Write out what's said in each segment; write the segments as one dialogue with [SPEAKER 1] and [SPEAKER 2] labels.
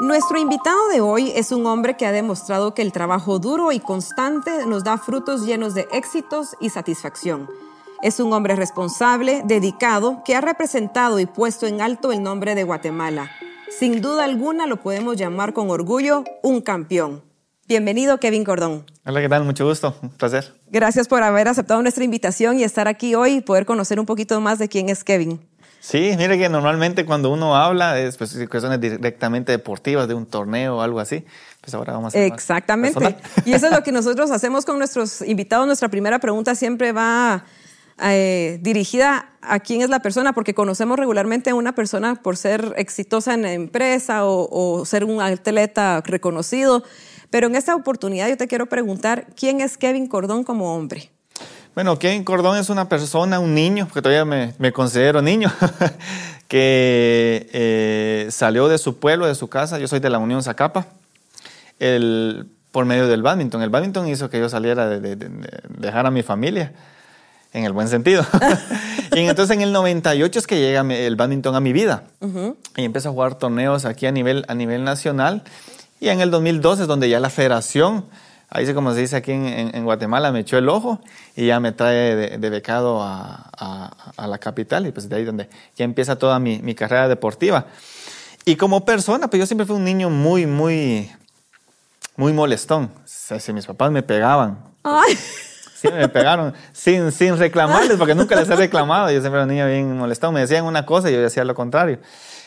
[SPEAKER 1] Nuestro invitado de hoy es un hombre que ha demostrado que el trabajo duro y constante nos da frutos llenos de éxitos y satisfacción. Es un hombre responsable, dedicado, que ha representado y puesto en alto el nombre de Guatemala. Sin duda alguna lo podemos llamar con orgullo un campeón. Bienvenido, Kevin Cordón.
[SPEAKER 2] Hola, ¿qué tal? Mucho gusto, un placer.
[SPEAKER 1] Gracias por haber aceptado nuestra invitación y estar aquí hoy y poder conocer un poquito más de quién es Kevin.
[SPEAKER 2] Sí, mire que normalmente cuando uno habla es pues, cuestiones directamente deportivas, de un torneo o algo así. Pues ahora vamos a hacer
[SPEAKER 1] Exactamente. Y eso es lo que nosotros hacemos con nuestros invitados. Nuestra primera pregunta siempre va eh, dirigida a quién es la persona, porque conocemos regularmente a una persona por ser exitosa en la empresa o, o ser un atleta reconocido. Pero en esta oportunidad yo te quiero preguntar, ¿quién es Kevin Cordón como hombre?
[SPEAKER 2] Bueno, Kevin Cordón es una persona, un niño, porque todavía me, considero niño, que eh, salió de su pueblo, de su casa. Yo soy de la Unión Zacapa, el, por medio del badminton. El badminton hizo que yo saliera de, dejar a mi familia, en el buen sentido. y entonces en el 98 es que llega el badminton a mi vida. Y empiezo a jugar torneos aquí a nivel, a nivel nacional. Y en el 2002 es donde ya la federación ahí como se dice aquí en, Guatemala, me echó el ojo y ya me trae de, becado a, la capital y pues de ahí donde ya empieza toda mi, carrera deportiva. Y como persona, pues yo siempre fui un niño muy, muy, muy molestón. si mis papás me pegaban. Ay. Sí, me pegaron sin, sin reclamarles, porque nunca les he reclamado. Yo siempre era un niño bien molestón. Me decían una cosa y yo decía lo contrario.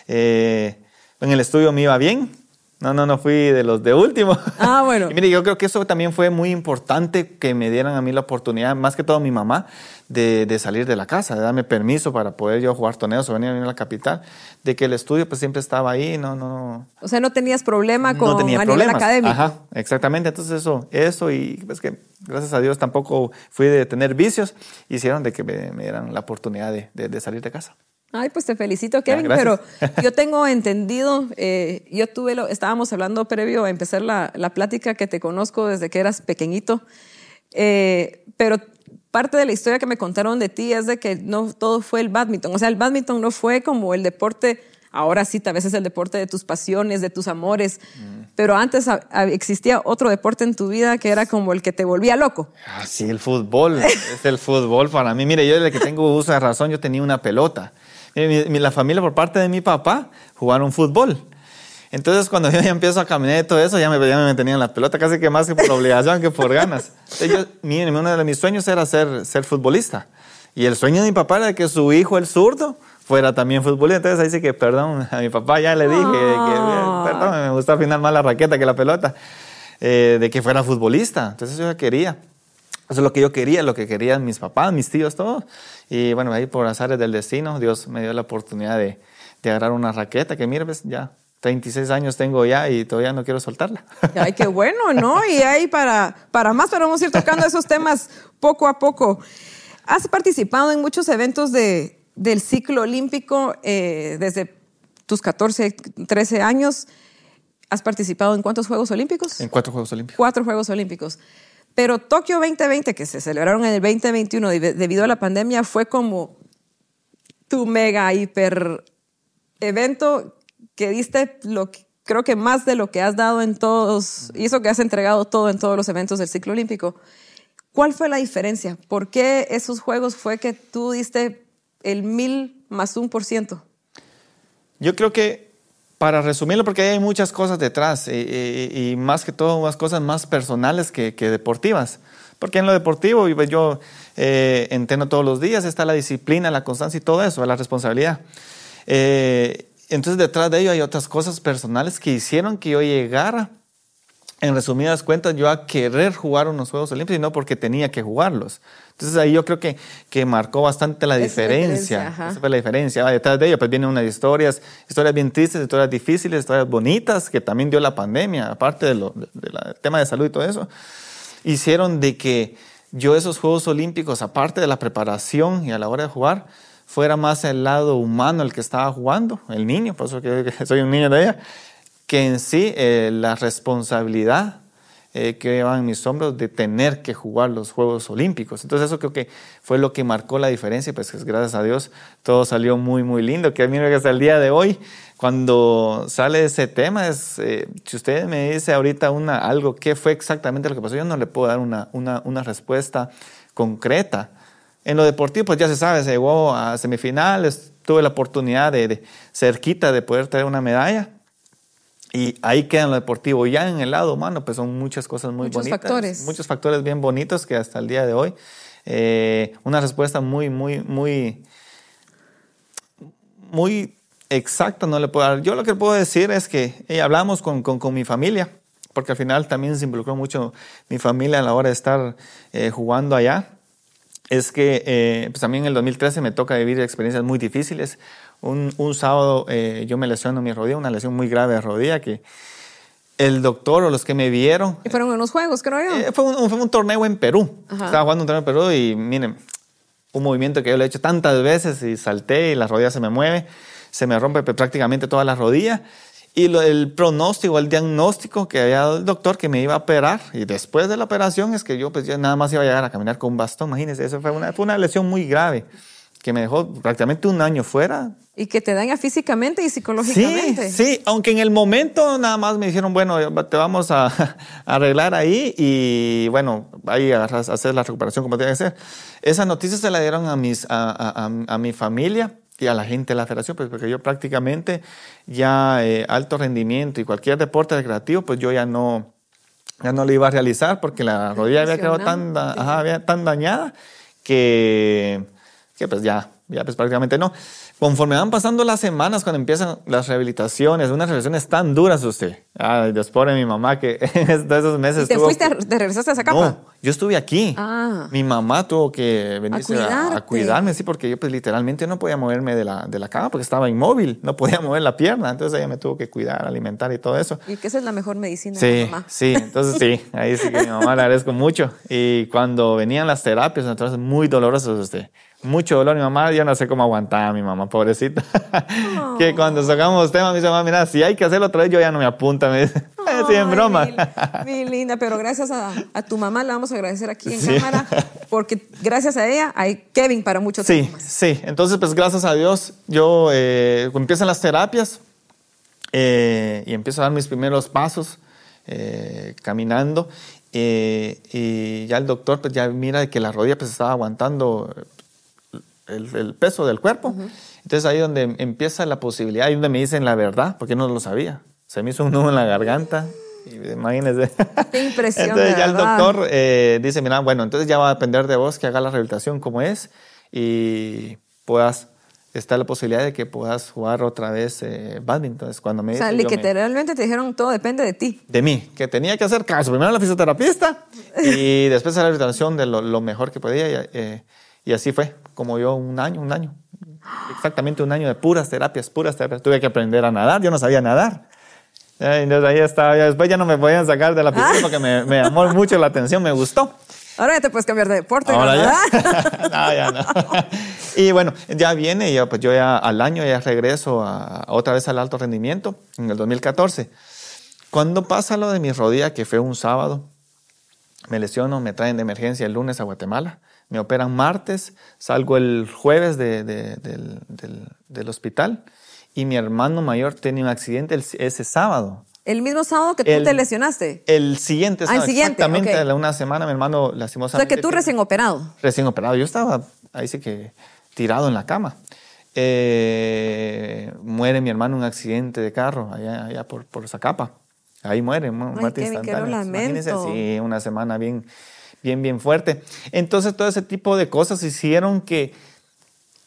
[SPEAKER 2] Eh, en el estudio me iba bien, no, no, no fui de los de último.
[SPEAKER 1] Ah, bueno.
[SPEAKER 2] y mire, yo creo que eso también fue muy importante que me dieran a mí la oportunidad, más que todo mi mamá, de, de salir de la casa, de darme permiso para poder yo jugar torneos o venir a venir a la capital, de que el estudio pues siempre estaba ahí, no, no.
[SPEAKER 1] O sea, no tenías problema con
[SPEAKER 2] no tenía
[SPEAKER 1] a
[SPEAKER 2] nivel
[SPEAKER 1] académico.
[SPEAKER 2] Ajá, exactamente. Entonces eso, eso y pues que gracias a Dios tampoco fui de tener vicios, hicieron de que me, dieran la oportunidad de, de salir de casa.
[SPEAKER 1] Ay, pues te felicito, Kevin, pero yo tengo entendido, eh, yo tuve, lo, estábamos hablando previo a empezar la, la, plática que te conozco desde que eras pequeñito, eh, pero parte de la historia que me contaron de ti es de que no todo fue el badminton, o sea, el badminton no fue como el deporte, ahora sí, tal vez es el deporte de tus pasiones, de tus amores, mm. pero antes existía otro deporte en tu vida que era como el que te volvía loco.
[SPEAKER 2] Ah, sí, el fútbol, es el fútbol para mí. Mire, yo desde que tengo uso de razón, yo tenía una pelota. La familia por parte de mi papá jugaron fútbol. Entonces, cuando yo ya empiezo a caminar y todo eso, ya me, ya me tenían la pelota casi que más que por obligación que por ganas. Entonces, uno de mis sueños era ser, ser futbolista. Y el sueño de mi papá era que su hijo, el zurdo, fuera también futbolista. Entonces, ahí sí que, perdón, a mi papá ya le dije que, ah. perdón, me gusta afinar más la raqueta que la pelota, eh, de que fuera futbolista. Entonces, yo ya quería. Eso es lo que yo quería, lo que querían mis papás, mis tíos, todos. Y bueno, ahí por azares del destino, Dios me dio la oportunidad de, de agarrar una raqueta que, mira, pues ya 36 años tengo ya y todavía no quiero soltarla.
[SPEAKER 1] Ay, qué bueno, ¿no? Y ahí para, para más, pero vamos a ir tocando esos temas poco a poco. Has participado en muchos eventos de, del ciclo olímpico eh, desde tus 14, 13 años. ¿Has participado en cuántos Juegos Olímpicos?
[SPEAKER 2] En cuatro Juegos Olímpicos.
[SPEAKER 1] Cuatro Juegos Olímpicos. Pero Tokio 2020, que se celebraron en el 2021 debido a la pandemia, fue como tu mega hiper evento que diste lo creo que más de lo que has dado en todos, hizo que has entregado todo en todos los eventos del ciclo olímpico. ¿Cuál fue la diferencia? ¿Por qué esos juegos fue que tú diste el mil más un por ciento?
[SPEAKER 2] Yo creo que para resumirlo, porque hay muchas cosas detrás y, más que todo unas cosas más personales que, deportivas. Porque en lo deportivo yo eh, entreno todos los días, está la disciplina, la constancia y todo eso, la responsabilidad. Eh, entonces detrás de ello hay otras cosas personales que hicieron que yo llegara, en resumidas cuentas, yo a querer jugar unos Juegos Olímpicos y no porque tenía que jugarlos. Entonces ahí yo creo que, que marcó bastante la diferencia. Esa fue la diferencia. detrás de ello pues vienen unas historias, historias bien tristes, historias difíciles, historias bonitas que también dio la pandemia, aparte del de tema de salud y todo eso, hicieron de que yo esos Juegos Olímpicos, aparte de la preparación y a la hora de jugar, fuera más el lado humano el que estaba jugando, el niño, por eso que soy un niño de ella, que en sí eh, la responsabilidad eh, que llevan mis hombros de tener que jugar los Juegos Olímpicos. Entonces eso creo que fue lo que marcó la diferencia, pues gracias a Dios todo salió muy, muy lindo, que mira que hasta el día de hoy cuando sale ese tema, es, eh, si usted me dice ahorita una, algo, ¿qué fue exactamente lo que pasó? Yo no le puedo dar una, una, una respuesta concreta. En lo deportivo, pues ya se sabe, se llegó a semifinales, tuve la oportunidad de, de cerquita de poder traer una medalla. Y ahí queda en lo deportivo. Ya en el lado humano, pues son muchas cosas muy
[SPEAKER 1] muchos
[SPEAKER 2] bonitas.
[SPEAKER 1] Factores.
[SPEAKER 2] Muchos factores bien bonitos que hasta el día de hoy, eh, una respuesta muy, muy, muy, muy exacta no le puedo dar. Yo lo que puedo decir es que eh, hablamos con, con, con, mi familia, porque al final también se involucró mucho mi familia a la hora de estar eh, jugando allá. Es que eh, pues también en el 2013 me toca vivir experiencias muy difíciles. Un, un sábado eh, yo me lesiono mi rodilla, una lesión muy grave de rodilla que el doctor o los que me vieron...
[SPEAKER 1] ¿Y fueron unos juegos, creo yo?
[SPEAKER 2] Eh, fue, un, fue, un, torneo en Perú. Ajá. Estaba jugando un torneo en Perú y miren, un movimiento que yo lo he hecho tantas veces y salté y la rodilla se me mueve, se me rompe prácticamente toda la rodilla. Y lo, el pronóstico, el diagnóstico que había dado el doctor que me iba a operar y después de la operación es que yo pues ya nada más iba a llegar a caminar con un bastón, imagínense, eso fue una, fue una lesión muy grave que me dejó prácticamente un año fuera.
[SPEAKER 1] Y que te daña físicamente y psicológicamente.
[SPEAKER 2] Sí, sí, aunque en el momento nada más me dijeron, bueno, te vamos a, a arreglar ahí y bueno, ahí agarras, hacer la recuperación como tiene que ser. Esa noticia se la dieron a, mis, a, a, a mi familia y a la gente de la federación, pues porque yo prácticamente ya eh, alto rendimiento y cualquier deporte recreativo, pues yo ya no, ya no lo iba a realizar porque la rodilla había quedado tan, ajá, había, tan dañada que, que pues ya, ya pues prácticamente no. Conforme van pasando las semanas, cuando empiezan las rehabilitaciones, unas rehabilitaciones tan duras usted. Ah, después de mi mamá que en esos meses
[SPEAKER 1] ¿Y te
[SPEAKER 2] estuvo,
[SPEAKER 1] fuiste, te regresaste a esa capa?
[SPEAKER 2] No, yo estuve aquí.
[SPEAKER 1] Ah.
[SPEAKER 2] Mi mamá tuvo que venirse
[SPEAKER 1] a,
[SPEAKER 2] a, a, cuidarme, sí, porque yo pues literalmente no podía moverme de la, de la cama porque estaba inmóvil, no podía mover la pierna, entonces ella me tuvo que cuidar, alimentar y todo eso.
[SPEAKER 1] Y que esa es la mejor medicina
[SPEAKER 2] sí,
[SPEAKER 1] de la mamá.
[SPEAKER 2] Sí, entonces sí, ahí sí que mi mamá le agradezco mucho. Y cuando venían las terapias, entonces muy dolorosas usted mucho dolor. Mi mamá, yo no sé cómo aguantaba a mi mamá, pobrecita. Oh. que cuando sacamos temas, me dice, mamá, mira, si hay que hacerlo otra vez, yo ya no me apunta. Me dice, oh, sí, en broma.
[SPEAKER 1] Mi, linda, pero gracias a, a, tu mamá, la vamos a agradecer aquí en sí. cámara, porque gracias a ella hay Kevin para muchos
[SPEAKER 2] sí,
[SPEAKER 1] temas.
[SPEAKER 2] Sí, entonces, pues gracias a Dios, yo eh, empiezan las terapias eh, y empiezo a dar mis primeros pasos eh, caminando. Eh, y ya el doctor pues ya mira que la rodilla pues estaba aguantando el, el, peso del cuerpo. Uh -huh. Entonces ahí donde empieza la posibilidad, ahí donde me dicen la verdad, porque no lo sabía. Se me hizo un nudo en la garganta. Imagínense.
[SPEAKER 1] Qué impresión.
[SPEAKER 2] Entonces ya el doctor eh, dice, mira, bueno, entonces ya va a depender de vos que haga la rehabilitación como es y puedas, está la posibilidad de que puedas jugar otra vez eh, badminton. Entonces, cuando me
[SPEAKER 1] o sea, literalmente me, te dijeron todo depende de ti.
[SPEAKER 2] De mí, que tenía que hacer caso. Primero la fisioterapista y después la rehabilitación de lo, lo mejor que podía. Eh, y así fue, como yo un año, un año. Exactamente un año de puras terapias, puras terapias. Tuve que aprender a nadar, yo no sabía nadar. Entonces ahí estaba, después ya no me podían sacar de la piscina ah. porque me, me, llamó mucho la atención, me gustó.
[SPEAKER 1] Ahora ya te puedes cambiar de deporte.
[SPEAKER 2] Ahora ¿no? ya. no, ya no. y bueno, ya viene, yo, pues yo ya al año ya regreso a, otra vez al alto rendimiento en el 2014. Cuando pasa lo de mi rodilla, que fue un sábado, me lesiono, me traen de emergencia el lunes a Guatemala me operan martes, salgo el jueves de, de, del, del, del, hospital y mi hermano mayor tiene un accidente el, ese sábado.
[SPEAKER 1] ¿El mismo sábado que tú
[SPEAKER 2] el,
[SPEAKER 1] te lesionaste?
[SPEAKER 2] El siguiente sábado,
[SPEAKER 1] ah, el siguiente,
[SPEAKER 2] exactamente
[SPEAKER 1] okay.
[SPEAKER 2] una semana mi hermano lastimosamente...
[SPEAKER 1] O sea, que tú recién operado.
[SPEAKER 2] Recién operado, yo estaba ahí sí que tirado en la cama. Eh, muere mi hermano en un accidente de carro allá, allá por, por Zacapa. Ahí muere, muerte
[SPEAKER 1] Ay,
[SPEAKER 2] instantánea.
[SPEAKER 1] Imagínese,
[SPEAKER 2] sí, una semana bien bien, bien fuerte. Entonces, todo ese tipo de cosas hicieron que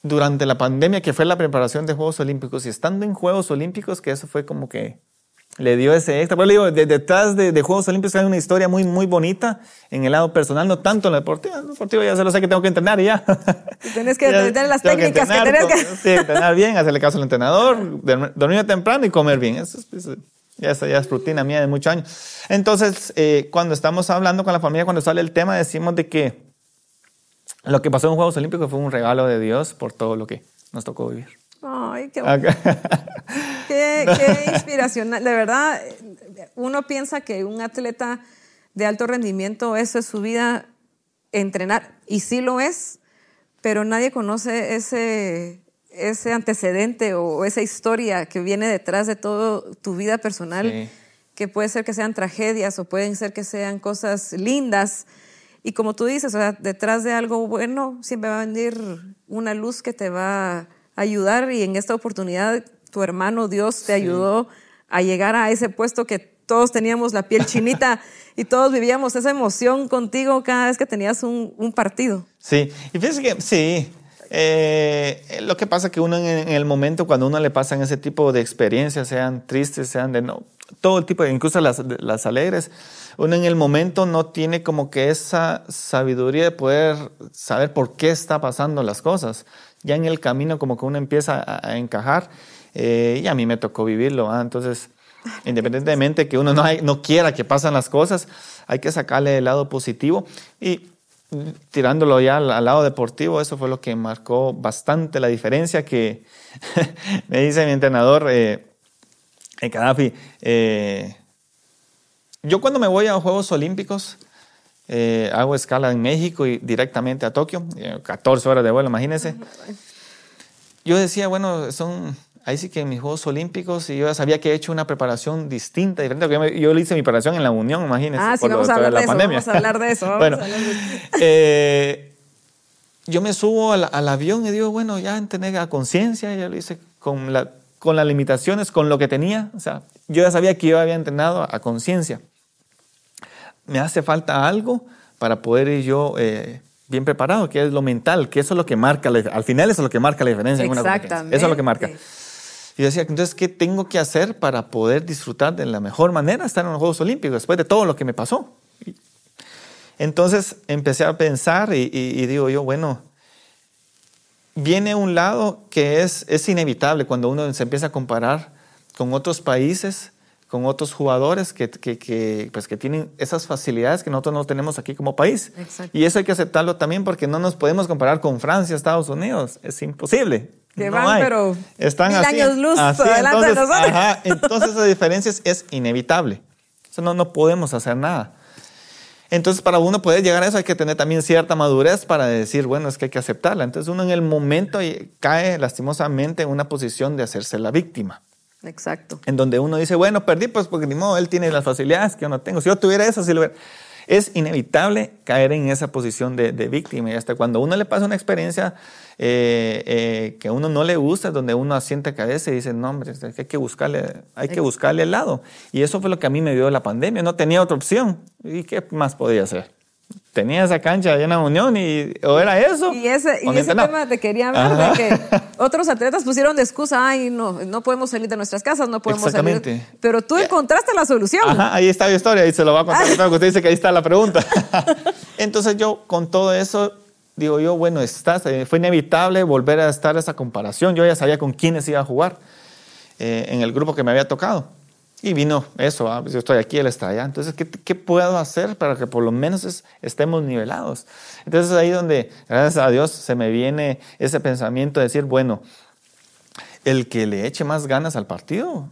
[SPEAKER 2] durante la pandemia, que fue la preparación de Juegos Olímpicos, y estando en Juegos Olímpicos, que eso fue como que le dio ese extra. Pero le digo, de, detrás de, de, Juegos Olímpicos hay una historia muy, muy bonita en el lado personal, no tanto en lo deportivo. En lo deportivo ya se lo sé que tengo que entrenar y ya.
[SPEAKER 1] Tienes que tener las técnicas que, entrenar, que tenés
[SPEAKER 2] que... Sí, entrenar bien, hacerle caso al entrenador, dormir temprano y comer bien. Eso es, eso es ya, ya es rutina mía de muchos años. Entonces, eh, cuando estamos hablando con la familia, cuando sale el tema, decimos de que lo que pasó en Juegos Olímpicos fue un regalo de Dios por todo lo que nos tocó vivir.
[SPEAKER 1] Ay, qué, okay. qué, qué inspiracional. De verdad, uno piensa que un atleta de alto rendimiento, eso es su vida, entrenar, y sí lo es, pero nadie conoce ese, ese antecedente o esa historia que viene detrás de todo tu vida personal, que puede ser que sean tragedias o pueden ser que sean cosas lindas. Y como tú dices, o sea, detrás de algo bueno siempre va a venir una luz que te va a ayudar y en esta oportunidad tu hermano Dios te ayudó a llegar a ese puesto que todos teníamos la piel chinita y todos vivíamos esa emoción contigo cada vez que tenías un, un partido.
[SPEAKER 2] Sí, y fíjese que sí, eh, lo que pasa es que uno en, el momento, cuando uno le pasan ese tipo de experiencias, sean tristes, sean de no, todo el tipo, incluso las, las alegres, uno en el momento no tiene como que esa sabiduría de poder saber por qué está pasando las cosas. Ya en el camino como que uno empieza a, encajar eh, y a mí me tocó vivirlo. Entonces, independientemente que uno no, no quiera que pasen las cosas, hay que sacarle el lado positivo y tirándolo ya al, lado deportivo, eso fue lo que marcó bastante la diferencia que me dice mi entrenador, eh, en Gaddafi, eh, yo cuando me voy a Juegos Olímpicos, eh, hago escala en México y directamente a Tokio, 14 horas de vuelo, imagínense. Yo decía, bueno, son ahí sí que en mis Juegos Olímpicos y yo ya sabía que he hecho una preparación distinta, diferente. Yo, yo hice mi preparación en la Unión, imagínense.
[SPEAKER 1] Ah, sí, vamos, a hablar de eso, vamos a hablar de eso.
[SPEAKER 2] bueno, eh, yo me subo al, avión y digo, bueno, ya tener a conciencia, ya lo hice con, la, con las limitaciones, con lo que tenía. O sea, yo ya sabía que yo había entrenado a, conciencia. Me hace falta algo para poder ir yo... Eh, bien preparado, que es lo mental, que eso es lo que marca, al final eso es lo que marca la diferencia en una competencia. Eso es lo que marca. Y yo decía, entonces, ¿qué tengo que hacer para poder disfrutar de la mejor manera estar en los Juegos Olímpicos después de todo lo que me pasó? Entonces empecé a pensar y, digo yo, bueno, viene un lado que es, es inevitable cuando uno se empieza a comparar con otros países, con otros jugadores que, que, pues que tienen esas facilidades que nosotros no tenemos aquí como país. Y eso hay que aceptarlo también porque no nos podemos comparar con Francia, Estados Unidos. Es imposible.
[SPEAKER 1] Que van, pero
[SPEAKER 2] están
[SPEAKER 1] mil años luz adelante
[SPEAKER 2] entonces,
[SPEAKER 1] de nosotros.
[SPEAKER 2] Ajá, entonces esa diferencia es inevitable. Eso no, no podemos hacer nada. Entonces, para uno poder llegar a eso hay que tener también cierta madurez para decir, bueno, es que hay que aceptarla. Entonces, uno en el momento cae lastimosamente en una posición de hacerse la víctima.
[SPEAKER 1] Exacto.
[SPEAKER 2] En donde uno dice, bueno, perdí, pues porque ni modo, él tiene las facilidades que yo no tengo. Si yo tuviera eso, si lo hubiera es inevitable caer en esa posición de, víctima. Y hasta cuando uno le pasa una experiencia eh, eh, que a uno no le gusta, donde uno asiente cabeza y dice, no, hombre, hay que buscarle, hay que buscarle el lado. Y eso fue lo que a mí me dio la pandemia. No tenía otra opción. ¿Y qué más podía hacer? tenía esa cancha llena de unión y o era eso.
[SPEAKER 1] Y ese, y ese tema te quería hablar de que otros atletas pusieron de excusa, ay, no, no podemos salir de nuestras casas, no podemos salir. Pero tú encontraste la solución.
[SPEAKER 2] Ajá, ahí está la historia y se lo va a contar, porque usted dice que ahí está la pregunta. Entonces yo con todo eso digo yo, bueno, está, eh, fue inevitable volver a estar esa comparación. Yo ya sabía con quiénes iba a jugar eh, en el grupo que me había tocado. Y vino eso, ah, pues yo estoy aquí, él está allá. Entonces, ¿qué, ¿qué, puedo hacer para que por lo menos estemos nivelados? Entonces, ahí donde, gracias a Dios, se me viene ese pensamiento de decir, bueno, el que le eche más ganas al partido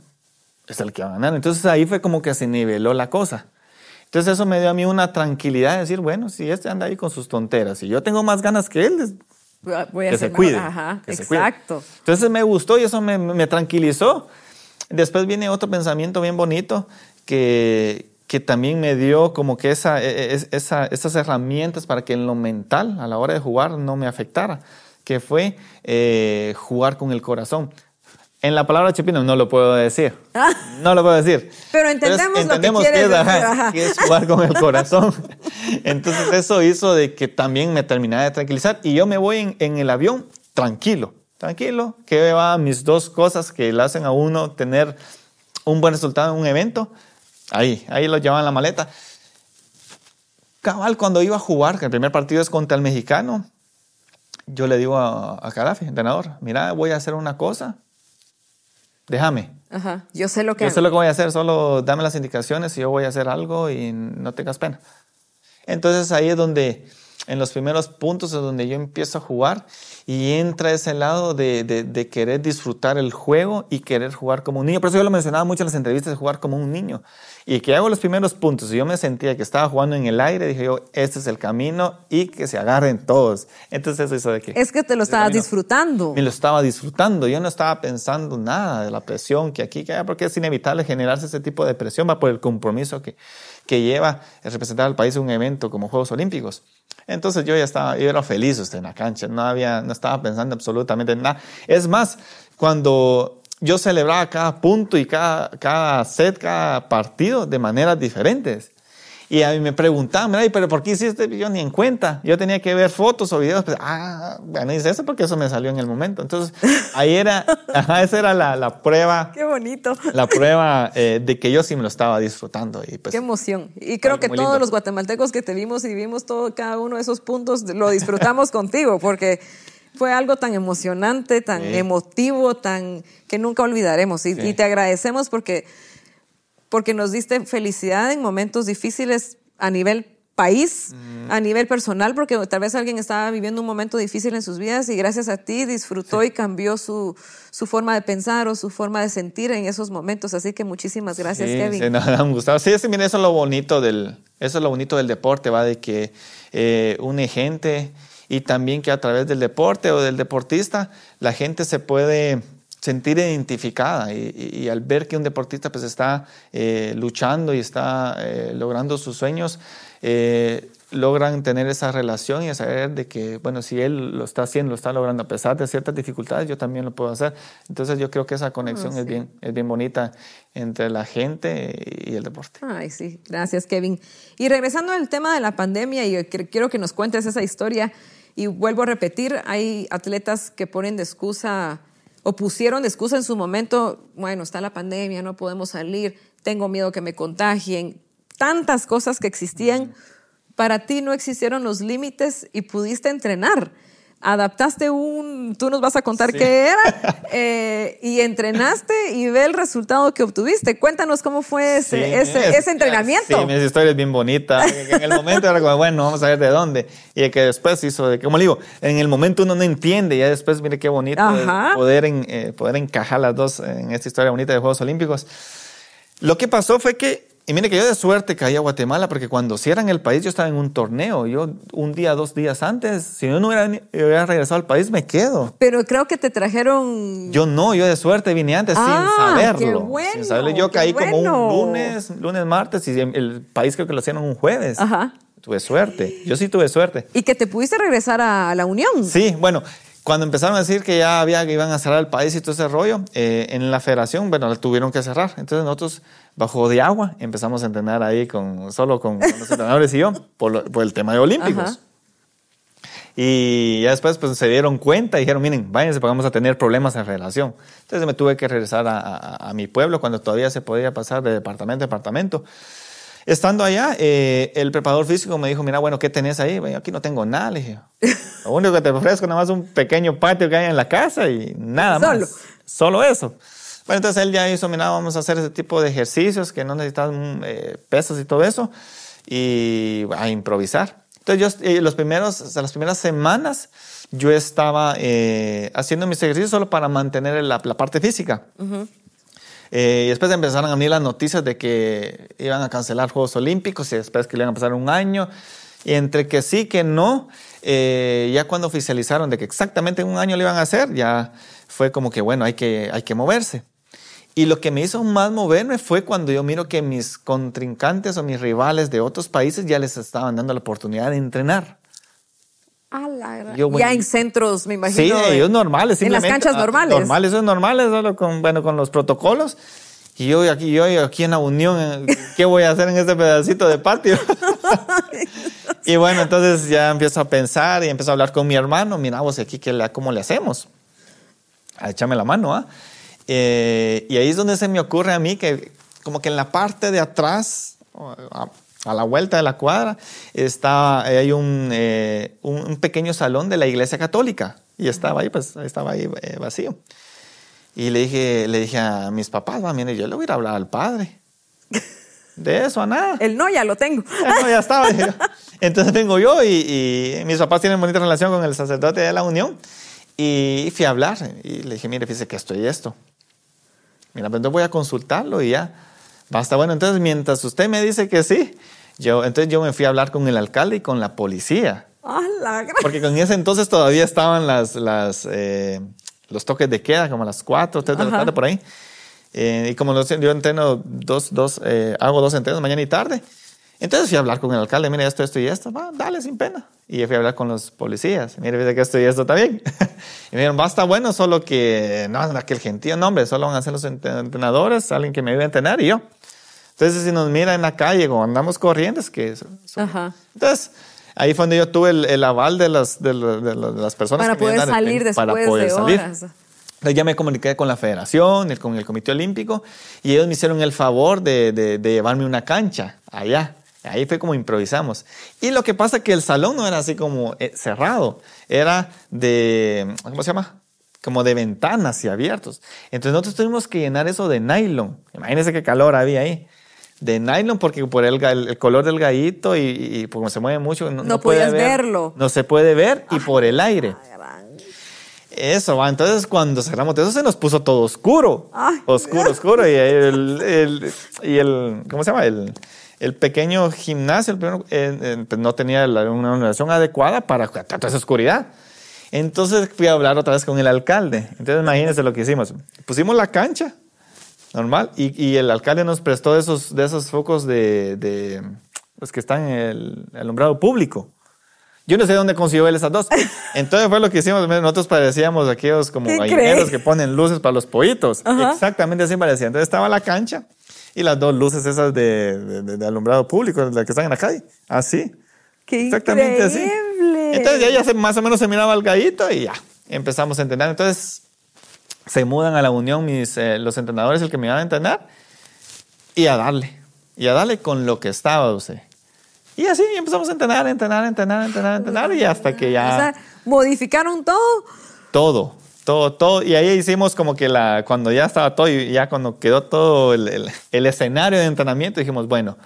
[SPEAKER 2] es el que va a ganar. Entonces, ahí fue como que se niveló la cosa. Entonces, eso me dio a mí una tranquilidad de decir, bueno, si este anda ahí con sus tonteras y yo tengo más ganas que él, Voy a que se cuide.
[SPEAKER 1] Ajá, exacto.
[SPEAKER 2] Entonces, me gustó y eso me, me tranquilizó. Después viene otro pensamiento bien bonito que, que también me dio como que esa, e, e, esa, esas herramientas para que en lo mental, a la hora de jugar, no me afectara, que fue eh, jugar con el corazón. En la palabra chipino no lo puedo decir. Ah. No lo puedo decir.
[SPEAKER 1] Pero entendemos, lo que, es,
[SPEAKER 2] que es jugar con el corazón. Entonces eso hizo de que también me terminara de tranquilizar y yo me voy en, en el avión tranquilo tranquilo, que va mis dos cosas que le hacen a uno tener un buen resultado en un evento. Ahí, ahí lo llevan en la maleta. Cabal, cuando iba a jugar, que el primer partido es contra el mexicano, yo le digo a, a Carafi, entrenador, mira, voy a hacer una cosa, déjame.
[SPEAKER 1] Ajá, yo sé lo que
[SPEAKER 2] Yo sé lo que voy a hacer, solo dame las indicaciones y yo voy a hacer algo y no tengas pena. Entonces ahí es donde en los primeros puntos es donde yo empiezo a jugar y entra ese lado de, de, querer disfrutar el juego y querer jugar como un niño. Por eso yo lo mencionaba mucho en las entrevistas, de jugar como un niño. Y que hago los primeros puntos y yo me sentía que estaba jugando en el aire, dije yo, este es el camino y que se agarren todos. Entonces eso hizo de que...
[SPEAKER 1] Es que te lo estabas disfrutando.
[SPEAKER 2] Me lo estaba disfrutando, yo no estaba pensando nada de la presión que aquí que hay, porque es inevitable generarse ese tipo de presión, va por el compromiso que, que lleva el representar al país en un evento como Juegos Olímpicos. Entonces yo ya estaba, yo era feliz usted en la cancha, no había, no estaba pensando absolutamente en nada. Es más, cuando yo celebraba cada punto y cada, cada set, cada partido de maneras diferentes. Y a mí me preguntaban, mira, pero ¿por qué hiciste? Yo ni en cuenta. Yo tenía que ver fotos o videos. Pues, ah, bueno, hice eso porque eso me salió en el momento. Entonces, ahí era, ajá, esa era la, la, prueba.
[SPEAKER 1] Qué bonito.
[SPEAKER 2] La prueba eh, de que yo sí me lo estaba disfrutando. Y pues,
[SPEAKER 1] Qué emoción. Y creo que todos los guatemaltecos que te vimos y vimos todo, cada uno de esos puntos, lo disfrutamos contigo porque fue algo tan emocionante, tan emotivo, tan que nunca olvidaremos. Y, y te agradecemos porque porque nos diste felicidad en momentos difíciles a nivel país, a nivel personal, porque tal vez alguien estaba viviendo un momento difícil en sus vidas y gracias a ti disfrutó y cambió su, su, forma de pensar o su forma de sentir en esos momentos. Así que muchísimas gracias, Kevin.
[SPEAKER 2] Sí, nada, me gustado. Sí, eso es lo bonito del, eso es lo bonito del deporte, va de que eh, une gente y también que a través del deporte o del deportista la gente se puede sentir identificada y, al ver que un deportista pues está eh, luchando y está eh, logrando sus sueños, eh, logran tener esa relación y saber de que, bueno, si él lo está haciendo, lo está logrando a pesar de ciertas dificultades, yo también lo puedo hacer. Entonces yo creo que esa conexión ah, es, bien, es bien bonita entre la gente y el deporte.
[SPEAKER 1] Ay, sí, gracias Kevin. Y regresando al tema de la pandemia, y quiero que nos cuentes esa historia, y vuelvo a repetir, hay atletas que ponen de excusa o pusieron de excusa en su momento, bueno, está la pandemia, no podemos salir, tengo miedo que me contagien, tantas cosas que existían. Para ti no existieron los límites y pudiste entrenar adaptaste un, tú nos vas a contar qué era, eh, y entrenaste y ve el resultado que obtuviste. Cuéntanos cómo fue ese, ese, entrenamiento.
[SPEAKER 2] Sí, mi historia es bien bonita. En el momento era como, bueno, vamos a ver de dónde. Y que después hizo, de, como le digo, en el momento uno no entiende, y ya después mire qué bonito poder, eh, poder encajar las dos en esta historia bonita de Juegos Olímpicos. Lo que pasó fue que y mire que yo de suerte caí a Guatemala porque cuando cierran el país yo estaba en un torneo. Yo un día, dos días antes, si yo no hubiera, regresado al país, me quedo.
[SPEAKER 1] Pero creo que te trajeron...
[SPEAKER 2] Yo no, yo de suerte vine antes sin ah, saberlo. Qué bueno, sin saberlo. Yo caí como un lunes, lunes, martes y el país creo que lo hicieron un jueves. Ajá. Tuve suerte. Yo sí tuve suerte.
[SPEAKER 1] ¿Y que te pudiste regresar a la Unión?
[SPEAKER 2] Sí, bueno, cuando empezaron a decir que ya había que iban a cerrar el país y todo ese rollo, eh, en la federación, bueno, tuvieron que cerrar. Entonces nosotros bajo de agua, empezamos a entrenar ahí con, solo con, los entrenadores y yo, por, el tema de olímpicos. Y ya después pues, se dieron cuenta y dijeron, miren, váyanse porque vamos a tener problemas en relación. Entonces me tuve que regresar a, mi pueblo cuando todavía se podía pasar de departamento a departamento. Estando allá, eh, el preparador físico me dijo, mira, bueno, ¿qué tenés ahí? Bueno, aquí no tengo nada, le dije. Lo único que te ofrezco nada más un pequeño patio que hay en la casa y nada más. Solo. Solo eso. Bueno, entonces él ya hizo, mira, vamos a hacer ese tipo de ejercicios que no necesitan eh, pesos y todo eso, y a improvisar. Entonces, yo, eh, los primeros, las primeras semanas, yo estaba eh, haciendo mis ejercicios solo para mantener la, parte física. y después empezaron a venir las noticias de que iban a cancelar Juegos Olímpicos y después que le iban a pasar un año. Y entre que sí, que no, ya cuando oficializaron de que exactamente un año le iban a hacer, ya fue como que, bueno, hay que, hay que moverse. Y lo que me hizo más moverme fue cuando yo miro que mis contrincantes o mis rivales de otros países ya les estaban dando la oportunidad de entrenar.
[SPEAKER 1] ya en centros, me imagino.
[SPEAKER 2] Sí, ellos normales.
[SPEAKER 1] En las canchas ah, normales.
[SPEAKER 2] Normales, son normales, solo con, bueno, con los protocolos. Y yo aquí, yo aquí en la Unión, ¿qué voy a hacer en este pedacito de patio? y bueno, entonces ya empiezo a pensar y empiezo a hablar con mi hermano. Mira, vos aquí, ¿cómo le hacemos? A échame la mano, ¿ah? Eh, y ahí es donde se me ocurre a mí que como que en la parte de atrás, a, la vuelta de la cuadra, está, hay un, eh, un, pequeño salón de la iglesia católica. Y estaba ahí, pues estaba ahí eh, vacío. Y le dije, le dije a mis papás, mire, yo le voy a ir a hablar al padre. de eso a nada.
[SPEAKER 1] El no ya lo tengo.
[SPEAKER 2] El no ya estaba. Entonces vengo yo y, y, mis papás tienen bonita relación con el sacerdote de la unión y fui a hablar y le dije, mire, fíjese que estoy esto. Mira, pues entonces voy a consultarlo y ya. Basta, bueno, entonces mientras usted me dice que sí, yo, entonces yo me fui a hablar con el alcalde y con la policía.
[SPEAKER 1] ¡Ah, la
[SPEAKER 2] Porque con ese entonces todavía estaban las, las, eh, los toques de queda, como a las 4, 3 de la tarde por ahí. Eh, y como yo entreno dos, dos eh, hago dos entrenos mañana y tarde. Entonces fui a hablar con el alcalde, mire esto, esto y esto, va, dale sin pena. Y fui a hablar con los policías, mire, fíjate que esto y esto también. y me dijeron, basta bueno, solo que, no, aquel gentío, no hombre, solo van a ser los entrenadores, alguien que me ayude a entrenar y yo. Entonces si nos mira en la calle o andamos corriendo, es que... Ajá. Entonces ahí fue donde yo tuve el, aval de las, de, las personas
[SPEAKER 1] para
[SPEAKER 2] que
[SPEAKER 1] poder salir después para poder de salir. horas.
[SPEAKER 2] Entonces ya me comuniqué con la federación, con el Comité Olímpico, y ellos me hicieron el favor de, de, de llevarme una cancha allá. Ahí fue como improvisamos. Y lo que pasa es que el salón no era así como eh, cerrado, era de, ¿cómo se llama? Como de ventanas y abiertos. Entonces nosotros tuvimos que llenar eso de nylon. Imagínense qué calor había ahí. De nylon porque por el, el, color del gallito y, y, como se mueve mucho, no,
[SPEAKER 1] no, podías verlo.
[SPEAKER 2] No se puede ver y por el aire. Eso va, entonces cuando cerramos eso se nos puso todo oscuro. oscuro, oscuro. Y el, y el, ¿cómo se llama? El, el pequeño gimnasio el primero, pues, no tenía una iluminación adecuada para toda esa oscuridad. Entonces fui a hablar otra vez con el alcalde. Entonces imagínense lo que hicimos. Pusimos la cancha, normal, y, y el alcalde nos prestó esos, de esos focos de, de los que están en el alumbrado público. Yo no sé dónde consiguió él esas dos. Entonces fue lo que hicimos. Nosotros parecíamos aquellos como gallineros que ponen luces para los pollitos. Exactamente así parecía. Entonces estaba la cancha y las dos luces esas de, de, alumbrado público, las que están en la calle. Así.
[SPEAKER 1] ¡Qué Exactamente así.
[SPEAKER 2] Entonces ya, ya más o menos se miraba el gallito y ya empezamos a entrenar. Entonces se mudan a la unión mis, eh, los entrenadores, el que me iban a entrenar, y a darle. Y a darle con lo que estaba usted. Y así empezamos a entrenar, entrenar, entrenar, entrenar, entrenar, y hasta que ya...
[SPEAKER 1] O sea, modificaron todo.
[SPEAKER 2] Todo todo, todo. Y ahí hicimos como que la, cuando ya estaba todo y ya cuando quedó todo el, el, escenario de entrenamiento, dijimos, bueno,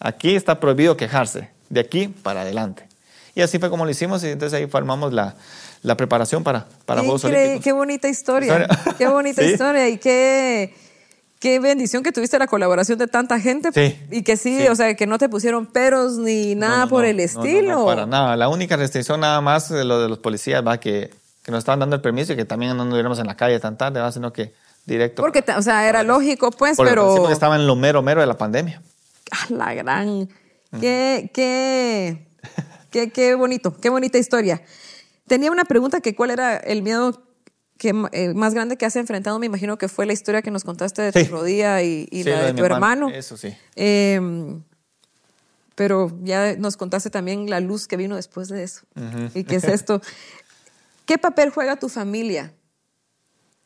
[SPEAKER 2] aquí está prohibido quejarse, de aquí para adelante. Y así fue como lo hicimos y entonces ahí formamos la, la preparación para, para Juegos Olímpicos.
[SPEAKER 1] Qué bonita historia, qué bonita historia y qué, qué bendición que tuviste la colaboración de tanta gente
[SPEAKER 2] sí,
[SPEAKER 1] y que sí, o sea, que no te pusieron peros ni nada por el estilo.
[SPEAKER 2] No, para nada. La única restricción nada más de lo de los policías va que que nos estaban dando el permiso y que también no nos viéramos en la calle tan tarde, sino que directo.
[SPEAKER 1] Porque, o sea, era lógico, pues, pero...
[SPEAKER 2] porque estaba en lo mero, mero de la pandemia.
[SPEAKER 1] Ah, la gran... Qué, qué, qué, qué bonito, qué bonita historia. Tenía una pregunta que cuál era el miedo que, eh, más grande que has enfrentado, me imagino que fue la historia que nos contaste de tu rodilla y, la de, tu hermano.
[SPEAKER 2] Eso sí.
[SPEAKER 1] Em, pero ya nos contaste también la luz que vino después de eso. ¿Y qué es esto? ¿Qué papel juega tu familia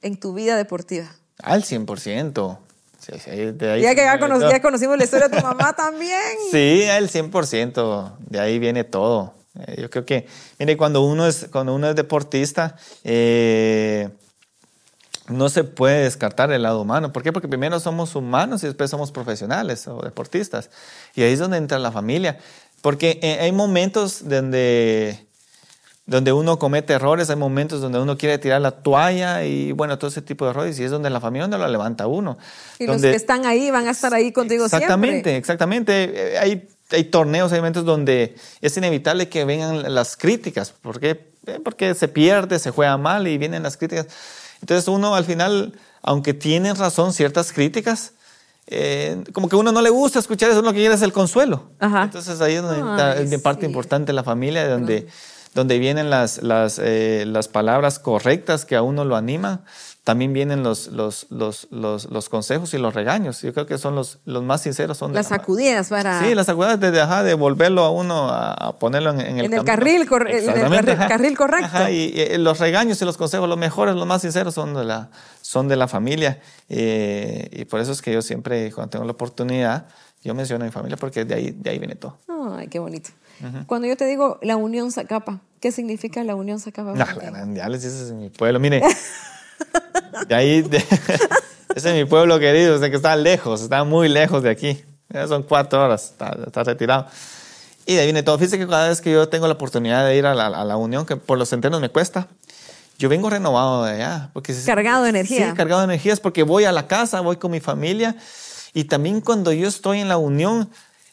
[SPEAKER 1] en tu vida deportiva?
[SPEAKER 2] Al 100%. Sí, sí, de ahí
[SPEAKER 1] ya que ya, conocimos la historia de tu mamá también.
[SPEAKER 2] Sí, al 100%. De ahí viene todo. Eh, yo creo que, mire, cuando uno es, cuando uno es deportista, eh, no se puede descartar el lado humano. ¿Por qué? Porque primero somos humanos y después somos profesionales o deportistas. Y ahí es donde entra la familia. Porque eh, hay momentos donde donde uno comete errores, hay momentos donde uno quiere tirar la toalla y bueno, todo ese tipo de errores y es donde la familia no lo levanta uno.
[SPEAKER 1] Y los que están ahí van a estar ahí contigo
[SPEAKER 2] exactamente,
[SPEAKER 1] siempre.
[SPEAKER 2] Exactamente, exactamente. Hay, hay torneos, hay momentos donde es inevitable que vengan las críticas. ¿Por qué? Eh, porque se pierde, se juega mal y vienen las críticas. Entonces uno al final, aunque tiene razón ciertas críticas, eh, como que uno no le gusta escuchar eso, lo que quiere es el consuelo. Entonces ahí es donde está parte importante de la familia, donde donde vienen las, las, eh, las palabras correctas que a uno lo animan, también vienen los, los, los, los, consejos y los regaños. Yo creo que son los, los más sinceros. Son
[SPEAKER 1] las sacudidas para...
[SPEAKER 2] Sí, las sacudidas de, dejar de volverlo a uno a, ponerlo en, el,
[SPEAKER 1] en el carril, en el carril, correcto.
[SPEAKER 2] y, los regaños y los consejos, los mejores, los más sinceros son de la, son de la familia. Eh, y por eso es que yo siempre, cuando tengo la oportunidad, yo menciono a mi familia porque de ahí, de ahí viene todo.
[SPEAKER 1] Ay, qué bonito. Cuando yo te digo la unión Zacapa, ¿qué significa la unión Zacapa?
[SPEAKER 2] No, ya les dices en mi pueblo. Mire, de ahí, ese es mi pueblo querido, sé que está lejos, está muy lejos de aquí. Ya son cuatro horas, está, retirado. Y de ahí viene todo. Fíjese que cada vez que yo tengo la oportunidad de ir a la, a la Unión, que por los centenos me cuesta, yo vengo renovado de allá. Porque,
[SPEAKER 1] cargado de energía.
[SPEAKER 2] Sí, cargado de energías porque voy a la casa, voy con mi familia y también cuando yo estoy en la unión,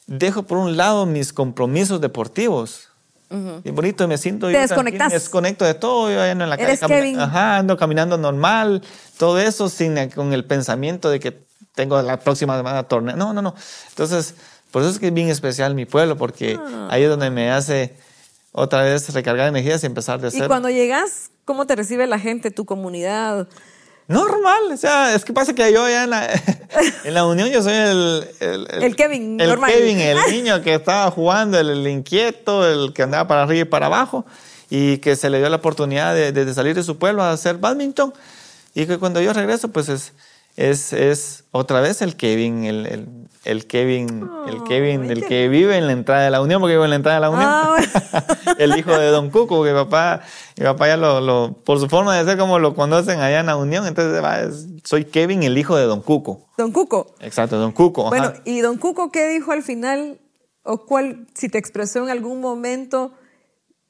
[SPEAKER 2] dejo por un lado mis compromisos deportivos. Y bonito, me siento.
[SPEAKER 1] Te desconectas.
[SPEAKER 2] Me desconecto de todo. Yo ando en la calle. Ajá, ando caminando normal. Todo eso sin, con el pensamiento de que tengo la próxima semana torneo. No, no, no. Entonces, por eso es que es bien especial mi pueblo, porque ah. ahí es donde me hace otra vez recargar energías y empezar de cero.
[SPEAKER 1] Y cuando llegas, ¿cómo te recibe la gente, tu comunidad?
[SPEAKER 2] Normal, o sea, es que pasa que yo ya en la, en la unión yo soy el...
[SPEAKER 1] El, Kevin,
[SPEAKER 2] el Kevin, el niño que estaba jugando, el, inquieto, el que andaba para arriba y para abajo, y que se le dio la oportunidad de, de salir de su pueblo a hacer badminton, y que cuando yo regreso, pues es es, es otra vez el Kevin, el, el, el Kevin, el Kevin, el que vive en la entrada de la Unión, porque vive en la entrada de la Unión. Ah, el hijo de Don Cuco, que papá, mi papá ya lo, lo, por su forma de ser como lo conocen allá en la Unión, entonces soy Kevin, el hijo de Don Cuco.
[SPEAKER 1] Don Cuco.
[SPEAKER 2] Exacto, Don Cuco.
[SPEAKER 1] Bueno, ¿y Don Cuco qué dijo al final? ¿O cuál, si te expresó en algún momento?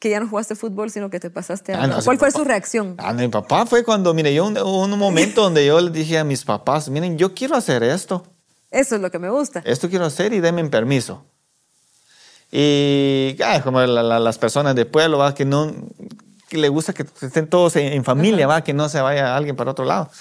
[SPEAKER 1] Que ya no jugaste fútbol, sino que te pasaste a... Ah, ¿Cuál fue su reacción?
[SPEAKER 2] Ah, mi papá fue cuando, mire, yo un, un momento donde yo le dije a mis papás, miren, yo quiero hacer esto.
[SPEAKER 1] Eso es lo que me gusta.
[SPEAKER 2] Esto quiero hacer y denme permiso. Y como las personas de pueblo, ¿va? que no que le gusta que estén todos en, familia, ¿va? que no se vaya alguien para otro lado.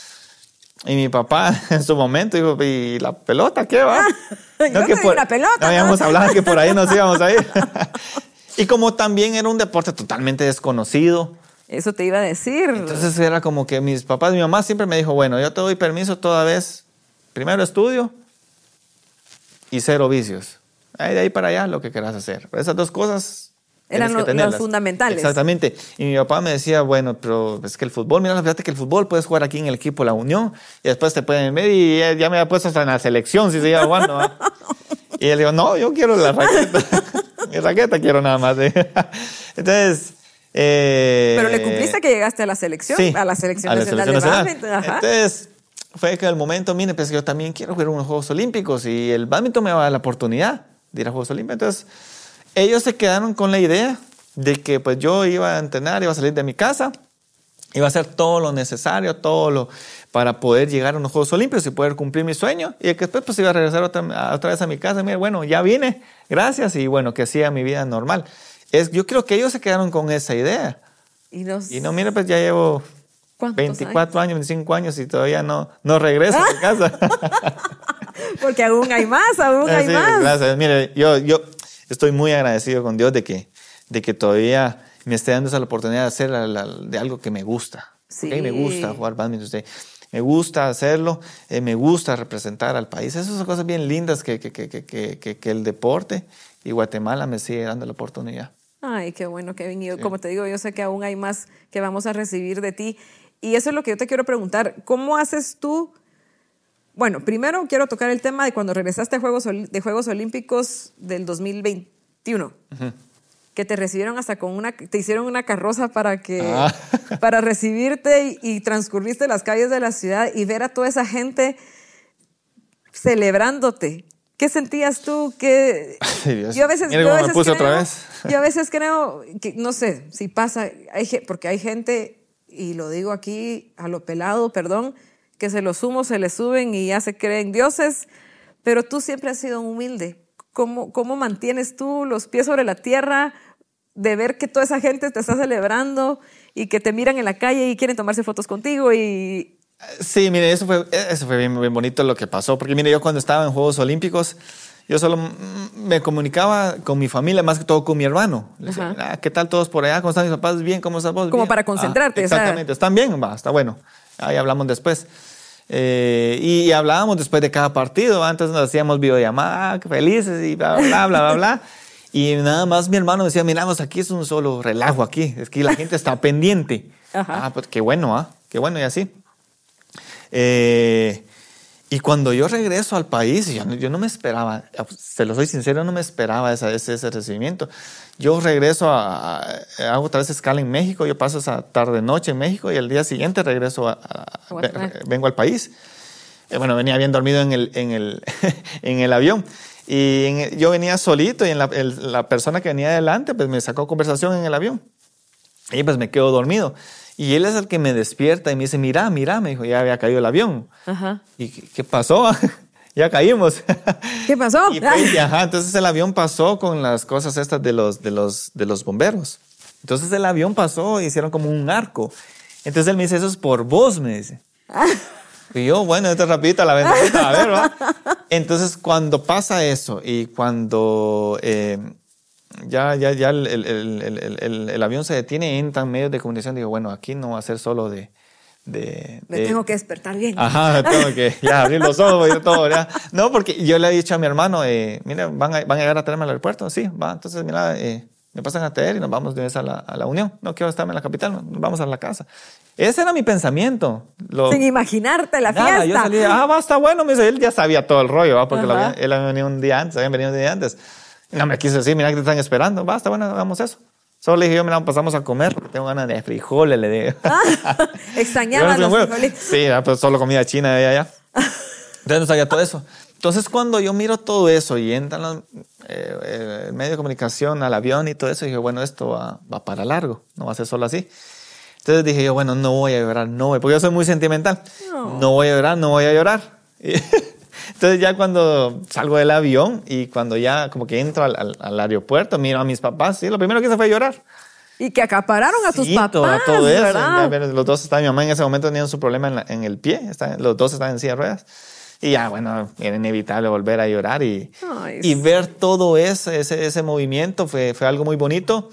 [SPEAKER 2] Y mi papá en su momento dijo, ¿y la pelota qué va?
[SPEAKER 1] no, que por, la pelota. No
[SPEAKER 2] habíamos hablado que por ahí nos íbamos a ir. Y como también era un deporte totalmente desconocido.
[SPEAKER 1] Eso te iba a decir.
[SPEAKER 2] Entonces era como que mis papás, mi mamá siempre me dijo, bueno, yo te doy permiso toda vez, primero estudio y cero vicios. Ahí de ahí para allá lo que quieras hacer. esas dos cosas
[SPEAKER 1] eran los fundamentales.
[SPEAKER 2] Exactamente. Y mi papá me decía, bueno, pero es que el fútbol, mira, fíjate que el fútbol puedes jugar aquí en el equipo La Unión y después te pueden ver y ya, me ha puesto hasta en la selección si sigue jugando. y él dijo, no, yo quiero la raqueta. mi raqueta quiero nada más. Entonces...
[SPEAKER 1] Eh, Pero le cumpliste que llegaste a la selección, sí, a la selección nacional de badminton.
[SPEAKER 2] Entonces, fue que el momento, mire, pues yo también quiero jugar unos Juegos Olímpicos y el badminton me va a dar la oportunidad de ir a Juegos Olímpicos. Entonces, ellos se quedaron con la idea de que pues yo iba a entrenar, iba a salir de mi casa, iba a hacer todo lo necesario, todo lo para poder llegar a unos Juegos Olímpicos y poder cumplir mi sueño. Y que después pues iba a regresar otra, otra vez a mi casa. Mira, bueno, ya vine, gracias. Y bueno, que hacía mi vida normal. Es, yo creo que ellos se quedaron con esa idea. Y, y no, mira, pues ya llevo 24 años? 25 años y todavía no, no regreso a mi casa.
[SPEAKER 1] Porque aún hay más, aún hay más.
[SPEAKER 2] Gracias. Mire, yo, yo estoy muy agradecido con Dios de que, de que todavía me esté dando esa oportunidad de hacer de algo que me gusta. Sí. Me gusta jugar badminton me gusta hacerlo, eh, me gusta representar al país. Esas son cosas bien lindas que, que, que, que, el deporte y Guatemala me sigue dando la oportunidad.
[SPEAKER 1] Ay, qué bueno, Kevin. Y como te digo, yo sé que aún hay más que vamos a recibir de ti. Y eso es lo que yo te quiero preguntar. ¿Cómo haces tú? Bueno, primero quiero tocar el tema de cuando regresaste a Juegos, de Juegos Olímpicos del 2021 que te recibieron hasta con una, te hicieron una carroza para que, ah. para recibirte y, transcurriste las calles de la ciudad y ver a toda esa gente celebrándote. ¿Qué sentías tú? que
[SPEAKER 2] Yo a veces, yo a veces creo, otra vez.
[SPEAKER 1] yo a veces creo que, no sé, si pasa, hay, porque hay gente, y lo digo aquí a lo pelado, perdón, que se los sumo, se les suben y ya se creen dioses, pero tú siempre has sido humilde ¿Cómo, ¿Cómo mantienes tú los pies sobre la tierra de ver que toda esa gente te está celebrando y que te miran en la calle y quieren tomarse fotos contigo y...
[SPEAKER 2] Sí, mire, eso fue, eso fue bien, bien bonito lo que pasó, porque mire, yo cuando estaba en Juegos Olímpicos, yo solo me comunicaba con mi familia, más que todo con mi hermano. Le decía, ah, ¿qué tal todos por allá? ¿Cómo están mis papás? Bien, ¿cómo estás vos?
[SPEAKER 1] Como para concentrarte.
[SPEAKER 2] Ah, exactamente, ¿están bien? Va, está bueno. Ahí hablamos después. Eh, y, hablábamos después de cada partido. Antes nos hacíamos videollamada, felices y bla, bla, bla, bla, bla. Y nada más mi hermano decía, miramos, aquí es un solo relajo aquí. Es que la gente está pendiente. Ah, pues qué bueno, ¿ah? Qué bueno y así. Eh, y cuando yo regreso al país, yo, yo, no me esperaba, se lo soy sincero, no me esperaba ese, ese, recibimiento. Yo regreso, a, hago otra vez escala en México, yo paso esa tarde-noche en México y el día siguiente regreso, a, vengo al país. Eh, bueno, venía bien dormido en el, en el, en el avión. Y yo venía solito y en la, la, persona que venía adelante pues me sacó conversación en el avión. Y pues me quedo dormido. Y él es el que me despierta y me dice, mira, mira, me dijo, ya había caído el avión. Ajá. ¿Y qué, pasó? ya caímos.
[SPEAKER 1] ¿Qué pasó?
[SPEAKER 2] y ajá, entonces el avión pasó con las cosas estas de los, de los, de los bomberos. Entonces el avión pasó y hicieron como un arco. Entonces él me dice, eso es por vos, me dice. Y yo, bueno, esto es rapidito la ventana, a ver, ¿va? Entonces, cuando pasa eso y cuando eh, ya, ya, ya el, el, el, el, avión se detiene, entran medios de comunicación, digo, bueno, aquí no va a ser solo de... de,
[SPEAKER 1] Me tengo que despertar bien.
[SPEAKER 2] Ajá, tengo que ya abrir los ojos y todo, ¿verdad? No, porque yo le he dicho a mi hermano, eh, mira, ¿van a, van a llegar a traerme al aeropuerto? Sí, va, entonces, mira, eh, me pasan a traer y nos vamos de vez a la, a la Unión. No quiero estarme en la capital, nos vamos a la casa. Ese era mi pensamiento.
[SPEAKER 1] Sin imaginarte la fiesta.
[SPEAKER 2] Yo salí, ah, va, está bueno. Me dice, él ya sabía todo el rollo, ¿va? porque él había venido un día antes, habían venido un día antes. No me quiso decir, mira que te están esperando. Va, está bueno, hagamos eso. Solo le dije yo, mira, pasamos a comer porque tengo ganas de frijoles, le digo.
[SPEAKER 1] Ah, extrañaba los frijoles.
[SPEAKER 2] Sí, pues solo comida china de allá. Entonces no sabía todo eso. Entonces cuando yo miro todo eso y entran los eh, el medio de comunicación al avión y todo eso, dije, bueno, esto va, va para largo, no va a ser solo así. Entonces dije yo, bueno, no voy a llorar, no voy, porque yo soy muy sentimental. No, voy a llorar, no voy a llorar. Entonces ya cuando salgo del avión y cuando ya como que entro al, al, aeropuerto, miro a mis papás, sí, lo primero que hice fue llorar.
[SPEAKER 1] Y que acapararon a tus papás, todo, todo eso.
[SPEAKER 2] Los dos estaban, mi mamá en ese momento tenía su problema en, en el pie, los dos estaban en silla de ruedas. Y ya, bueno, era inevitable volver a llorar y, y ver todo ese, ese, ese movimiento fue, fue algo muy bonito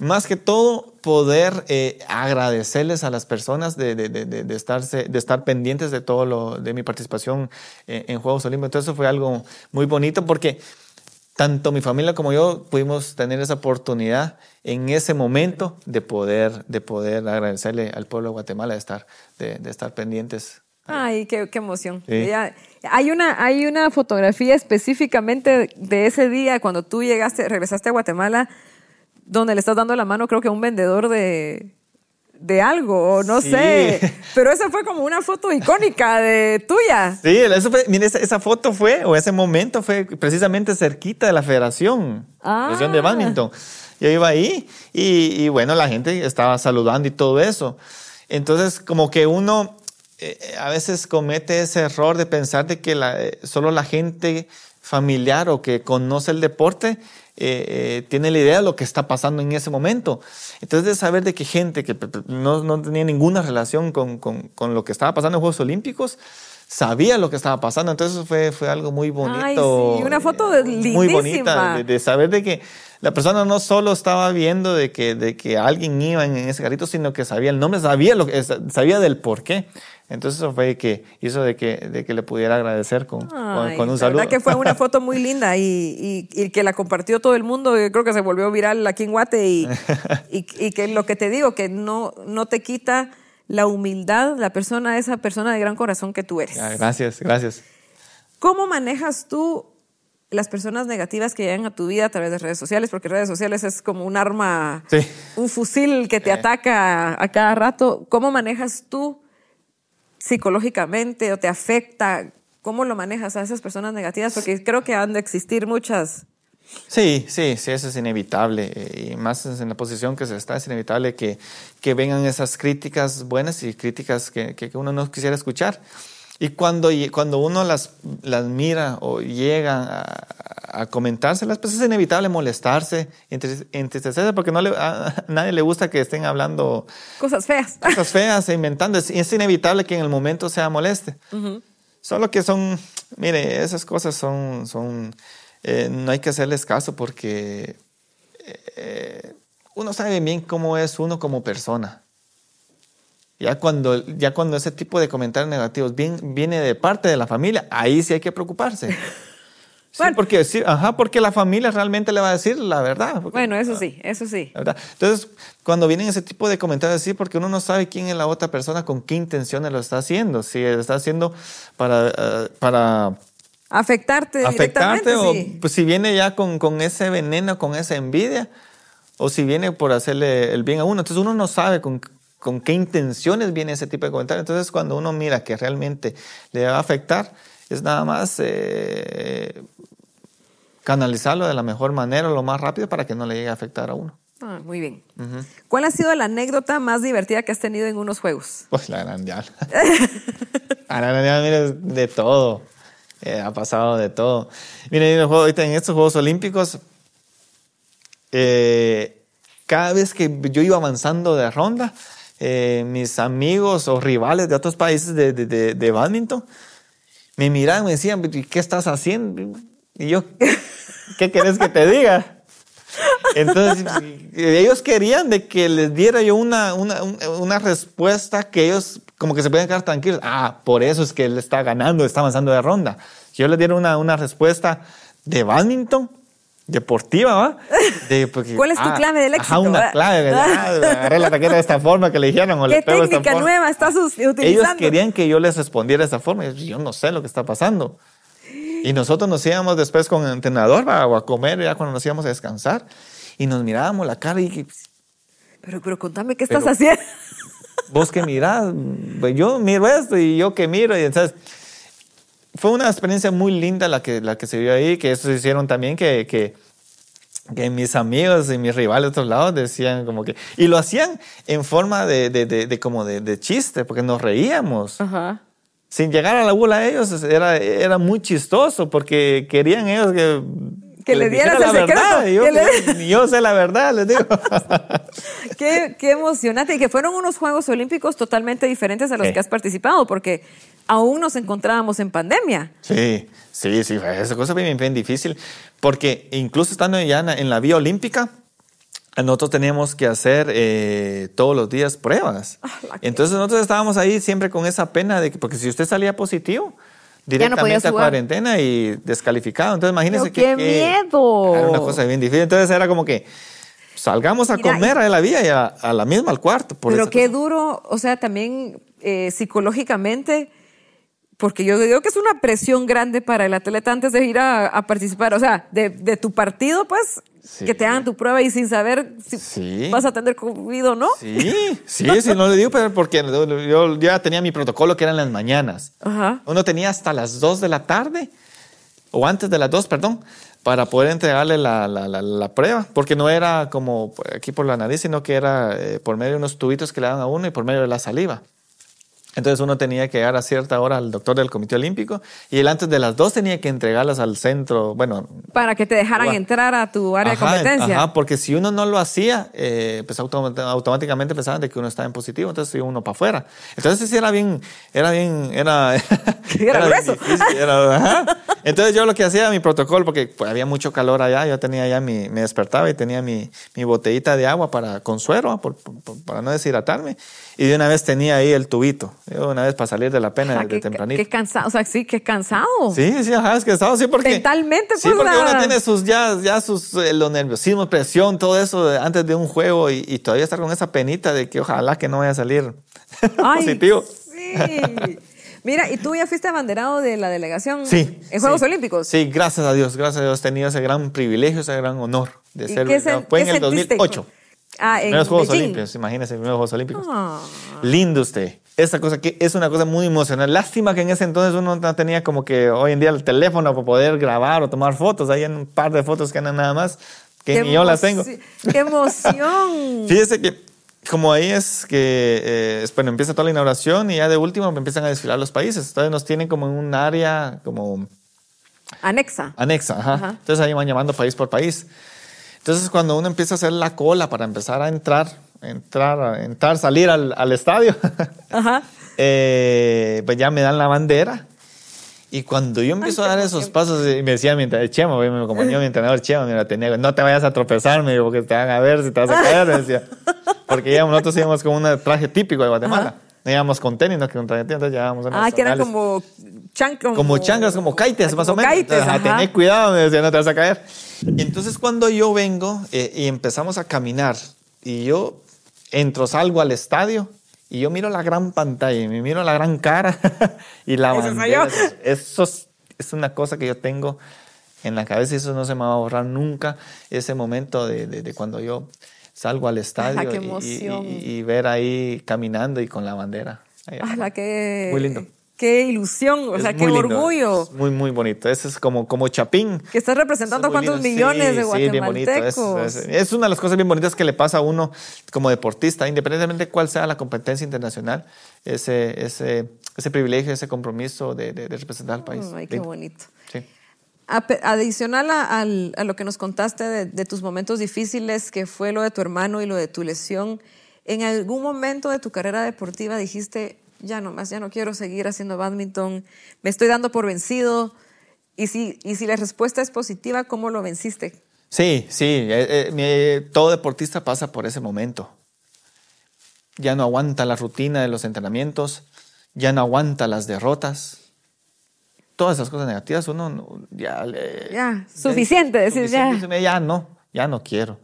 [SPEAKER 2] más que todo poder eh, agradecerles a las personas de, de, de, de, estarse, de estar pendientes de todo lo de mi participación en, en Juegos Olímpicos. Entonces eso fue algo muy bonito porque tanto mi familia como yo pudimos tener esa oportunidad en ese momento de poder, de poder agradecerle al pueblo de Guatemala de estar, de, estar pendientes.
[SPEAKER 1] Ay, qué, qué emoción. hay, una, hay una fotografía específicamente de ese día cuando tú llegaste, regresaste a Guatemala donde le estás dando la mano, creo que a un vendedor de, de algo, o no sé. Pero esa fue como una foto icónica de tuya.
[SPEAKER 2] Sí, eso fue, mire, esa, foto fue, o ese momento fue precisamente cerquita de la federación, ah. federación de badminton. Yo iba ahí y, bueno, la gente estaba saludando y todo eso. Entonces, como que uno eh, a veces comete ese error de pensar de que la, eh, solo la gente familiar o que conoce el deporte eh, eh, tiene la idea de lo que está pasando en ese momento. Entonces, de saber de que gente que no, no tenía ninguna relación con, con, con, lo que estaba pasando en Juegos Olímpicos, sabía lo que estaba pasando. Entonces, fue, fue algo muy bonito. Ay,
[SPEAKER 1] sí. Una foto lindísima.
[SPEAKER 2] Muy bonita, de, saber de que la persona no solo estaba viendo de que, de que alguien iba en, ese carrito, sino que sabía el nombre, sabía, lo, sabía del por qué. Entonces eso fue que hizo de que, de que le pudiera agradecer con, con, un saludo.
[SPEAKER 1] verdad que fue una foto muy linda y, y, que la compartió todo el mundo. Yo creo que se volvió viral aquí en Guate y, y, que lo que te digo, que no, no te quita la humildad, la persona, esa persona de gran corazón que tú eres.
[SPEAKER 2] gracias, gracias.
[SPEAKER 1] ¿Cómo manejas tú las personas negativas que llegan a tu vida a través de redes sociales? Porque redes sociales es como un arma, un fusil que te ataca a cada rato. ¿Cómo manejas tú? Psicológicamente o te afecta? ¿Cómo lo manejas a esas personas negativas? Porque creo que han de existir muchas.
[SPEAKER 2] Sí, sí, sí, eso es inevitable. Eh, y más en la posición que se está, es inevitable que, que vengan esas críticas buenas y críticas que, que uno no quisiera escuchar. Y cuando, cuando uno las, las mira o llega a, a comentárselas, pues es inevitable molestarse, entristecerse, porque no le, a, nadie le gusta que estén hablando
[SPEAKER 1] cosas feas.
[SPEAKER 2] Cosas feas e inventando. Es, es inevitable que en el momento sea moleste. Solo que son, mire, esas cosas son, son eh, no hay que hacerles caso porque eh, uno sabe bien cómo es uno como persona. Ya cuando, ya cuando ese tipo de comentarios negativos viene, de parte de la familia, ahí sí hay que preocuparse. Sí, porque, sí, ajá, porque la familia realmente le va a decir la verdad.
[SPEAKER 1] bueno, eso sí, eso sí.
[SPEAKER 2] ¿verdad? Entonces, cuando vienen ese tipo de comentarios así, porque uno no sabe quién es la otra persona, con qué intenciones lo está haciendo. Si lo está haciendo para... Eh, para
[SPEAKER 1] afectarte, afectarte
[SPEAKER 2] o pues, si viene ya con, con ese veneno, con esa envidia, o si viene por hacerle el bien a uno. Entonces uno no sabe con, con qué intenciones viene ese tipo de comentario. Entonces, cuando uno mira que realmente le va a afectar, es nada más eh, canalizarlo de la mejor manera, lo más rápido para que no le llegue a afectar a uno.
[SPEAKER 1] Ah, muy bien. ¿Cuál ha sido la anécdota más divertida que has tenido en unos juegos?
[SPEAKER 2] Pues la grandial. la grandial, mire, de todo. Eh, ha pasado de todo. Ahorita en estos Juegos Olímpicos, eh, cada vez que yo iba avanzando de ronda, eh, mis amigos o rivales de otros países de, de, de, badminton me miraban y me decían, ¿qué estás haciendo? Y yo, ¿qué querés que te diga? Entonces, ellos querían de que les diera yo una, una, una, respuesta que ellos como que se pueden quedar tranquilos. Ah, por eso es que él está ganando, está avanzando de ronda. Yo les diera una, una respuesta de badminton, deportiva, ¿va?
[SPEAKER 1] ¿Cuál es tu ah, clave del éxito?
[SPEAKER 2] una clave, ¿verdad? agarré la raqueta de esta forma que le dijeron. O
[SPEAKER 1] ¿Qué técnica nueva estás utilizando?
[SPEAKER 2] Ellos querían que yo les respondiera de esa forma. Yo no sé lo que está pasando. Y nosotros nos íbamos después con el entrenador o a comer, ya cuando nos íbamos a descansar, y nos mirábamos la cara y...
[SPEAKER 1] Pero, pero contame, ¿qué estás haciendo?
[SPEAKER 2] Vos que mirás, pues yo miro esto y yo que miro, y entonces fue una experiencia muy linda la que, la que se vio ahí, que eso hicieron también que, que, que, mis amigos y mis rivales de otros lados decían como que... Y lo hacían en forma de, de, de, como de, chiste, porque nos reíamos. Ajá. Sin llegar a la bula a ellos era, era muy chistoso, porque querían ellos que...
[SPEAKER 1] Que, le dieras la verdad.
[SPEAKER 2] Yo, yo, sé la verdad, les digo.
[SPEAKER 1] qué, qué, emocionante. Y que fueron unos Juegos Olímpicos totalmente diferentes a los que has participado, porque aún nos encontrábamos en pandemia.
[SPEAKER 2] Sí, sí, sí, esa cosa bien, bien difícil, porque incluso estando ya en la vía olímpica, nosotros teníamos que hacer eh, todos los días pruebas. Ah, Entonces nosotros estábamos ahí siempre con esa pena de que, porque si usted salía positivo, directamente a cuarentena y descalificado. Entonces imagínese
[SPEAKER 1] que... ¡Qué miedo!
[SPEAKER 2] Era una cosa bien difícil. Entonces era como que salgamos a comer a la vía y a, la misma al cuarto.
[SPEAKER 1] pero qué duro, o sea, también eh, psicológicamente porque yo digo que es una presión grande para el atleta antes de ir a, participar, o sea, de, tu partido, pues, que te hagan tu prueba y sin saber si vas a tener COVID o no.
[SPEAKER 2] Sí, sí, sí, no le digo, pero porque yo ya tenía mi protocolo que eran las mañanas. Ajá. Uno tenía hasta las 2 de la tarde, o antes de las 2, perdón, para poder entregarle la, la, la, prueba, porque no era como aquí por la nariz, sino que era eh, por medio de unos tubitos que le daban a uno y por medio de la saliva. Entonces uno tenía que llegar a cierta hora al doctor del Comité Olímpico y él antes de las dos tenía que entregarlas al centro, bueno...
[SPEAKER 1] Para que te dejaran entrar a tu área de competencia.
[SPEAKER 2] Ajá, porque si uno no lo hacía, eh, pues automáticamente pensaban de que uno estaba en positivo, entonces iba uno para afuera. Entonces sí era bien, era bien, era...
[SPEAKER 1] era, grueso.
[SPEAKER 2] Entonces yo lo que hacía, mi protocolo, porque pues, había mucho calor allá, yo tenía ya mi, me despertaba y tenía mi, mi botellita de agua para, con suero, para no deshidratarme. Y de una vez tenía ahí el tubito. una vez para salir de la pena de, tempranito.
[SPEAKER 1] Qué cansado, o sea, sí, qué cansado.
[SPEAKER 2] Sí, sí, ajá, es cansado, sí, porque...
[SPEAKER 1] Mentalmente,
[SPEAKER 2] pues. Sí, porque uno tiene sus, ya, ya sus, eh, los nerviosismos, presión, todo eso antes de un juego y, todavía estar con esa penita de que ojalá que no vaya a salir positivo.
[SPEAKER 1] Sí. Mira, ¿y tú ya fuiste abanderado de la delegación
[SPEAKER 2] sí,
[SPEAKER 1] en Juegos Olímpicos?
[SPEAKER 2] Sí, gracias a Dios, gracias a Dios he tenido ese gran privilegio, ese gran honor de ser. Fue en el 2008.
[SPEAKER 1] Ah, en
[SPEAKER 2] primeros Juegos Olímpicos, imagínese, primeros Juegos Olímpicos. Ah. Lindo usted. Esta cosa que es una cosa muy emocional. Lástima que en ese entonces uno no tenía como que hoy en día el teléfono para poder grabar o tomar fotos. Hay un par de fotos que andan nada más que ni yo las tengo.
[SPEAKER 1] ¡Qué emoción!
[SPEAKER 2] Fíjese que como ahí es que, eh, bueno, empieza toda la inauguración y ya de último empiezan a desfilar los países. Entonces nos tienen como en un área como...
[SPEAKER 1] Anexa.
[SPEAKER 2] Anexa, ajá. Entonces ahí van llamando país por país. Entonces, cuando uno empieza a hacer la cola para empezar a entrar, entrar, entrar, salir al, al estadio, eh, pues ya me dan la bandera. Y cuando yo empiezo a dar esos pasos, y me decía mi Chema, me acompañó mi entrenador Chema, mira, tenía, no te vayas a tropezar, me dijo, porque te van a ver si te vas a caer, me decía. Porque ya, nosotros íbamos con un traje típico de Guatemala. No íbamos con tenis, no que con traje entonces llevábamos
[SPEAKER 1] Ah, que eran como chanclas.
[SPEAKER 2] Como changas, como kaites, más o menos. Kaites, Tenés cuidado, me no te vas a caer. Y entonces cuando yo vengo eh, y empezamos a caminar y yo entro, salgo al estadio y yo miro la gran pantalla y me miro la gran cara y la bandera. Eso, es, una cosa que yo tengo en la cabeza y eso no se me va a borrar nunca. Ese momento de, de, cuando yo salgo al estadio y, ver ahí caminando y con la bandera.
[SPEAKER 1] qué,
[SPEAKER 2] Muy lindo.
[SPEAKER 1] qué ilusión, o sea, qué orgullo.
[SPEAKER 2] muy, muy bonito. Ese es como, como Chapín.
[SPEAKER 1] Que estás representando a cuántos millones de guatemaltecos.
[SPEAKER 2] Sí, es, una de las cosas bien bonitas que le pasa a uno como deportista, independientemente de cuál sea la competencia internacional, ese, ese, ese privilegio, ese compromiso de, representar al país.
[SPEAKER 1] Ay, qué bonito. Sí. Adicional a, lo que nos contaste de, tus momentos difíciles, que fue lo de tu hermano y lo de tu lesión, ¿en algún momento de tu carrera deportiva dijiste, ya no más, ya no quiero seguir haciendo badminton, me estoy dando por vencido. Y si, y si la respuesta es positiva, ¿cómo lo venciste?
[SPEAKER 2] Sí, sí, eh, eh, todo deportista pasa por ese momento. Ya no aguanta la rutina de los entrenamientos, ya no aguanta las derrotas. Todas esas cosas negativas, uno ya...
[SPEAKER 1] ya, suficiente, decir ya.
[SPEAKER 2] Ya no, ya no quiero.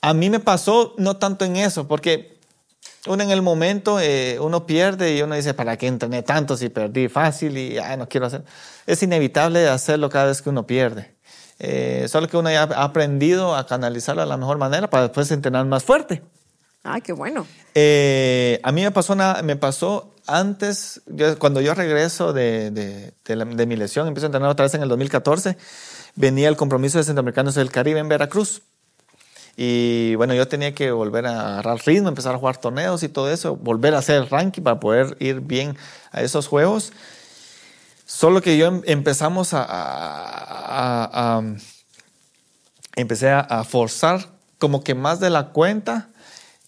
[SPEAKER 2] A mí me pasó no tanto en eso, porque uno en el momento, eh, uno pierde y uno dice, ¿para qué entrené tanto si perdí fácil y no quiero hacer? Es inevitable hacerlo cada vez que uno pierde. Eh, solo que uno ya ha aprendido a canalizarlo de la mejor manera para después entrenar más fuerte.
[SPEAKER 1] Ah, qué bueno.
[SPEAKER 2] Eh, a mí me pasó, una, me pasó antes, cuando yo regreso de, de, de, mi lesión, empiezo a entrenar otra vez en el 2014, venía el compromiso de Centroamericanos del Caribe en Veracruz. Y bueno, yo tenía que volver a agarrar ritmo, empezar a jugar torneos y todo eso, volver a hacer ranking para poder ir bien a esos juegos. Solo que yo em, empezamos a, empecé a, forzar como que más de la cuenta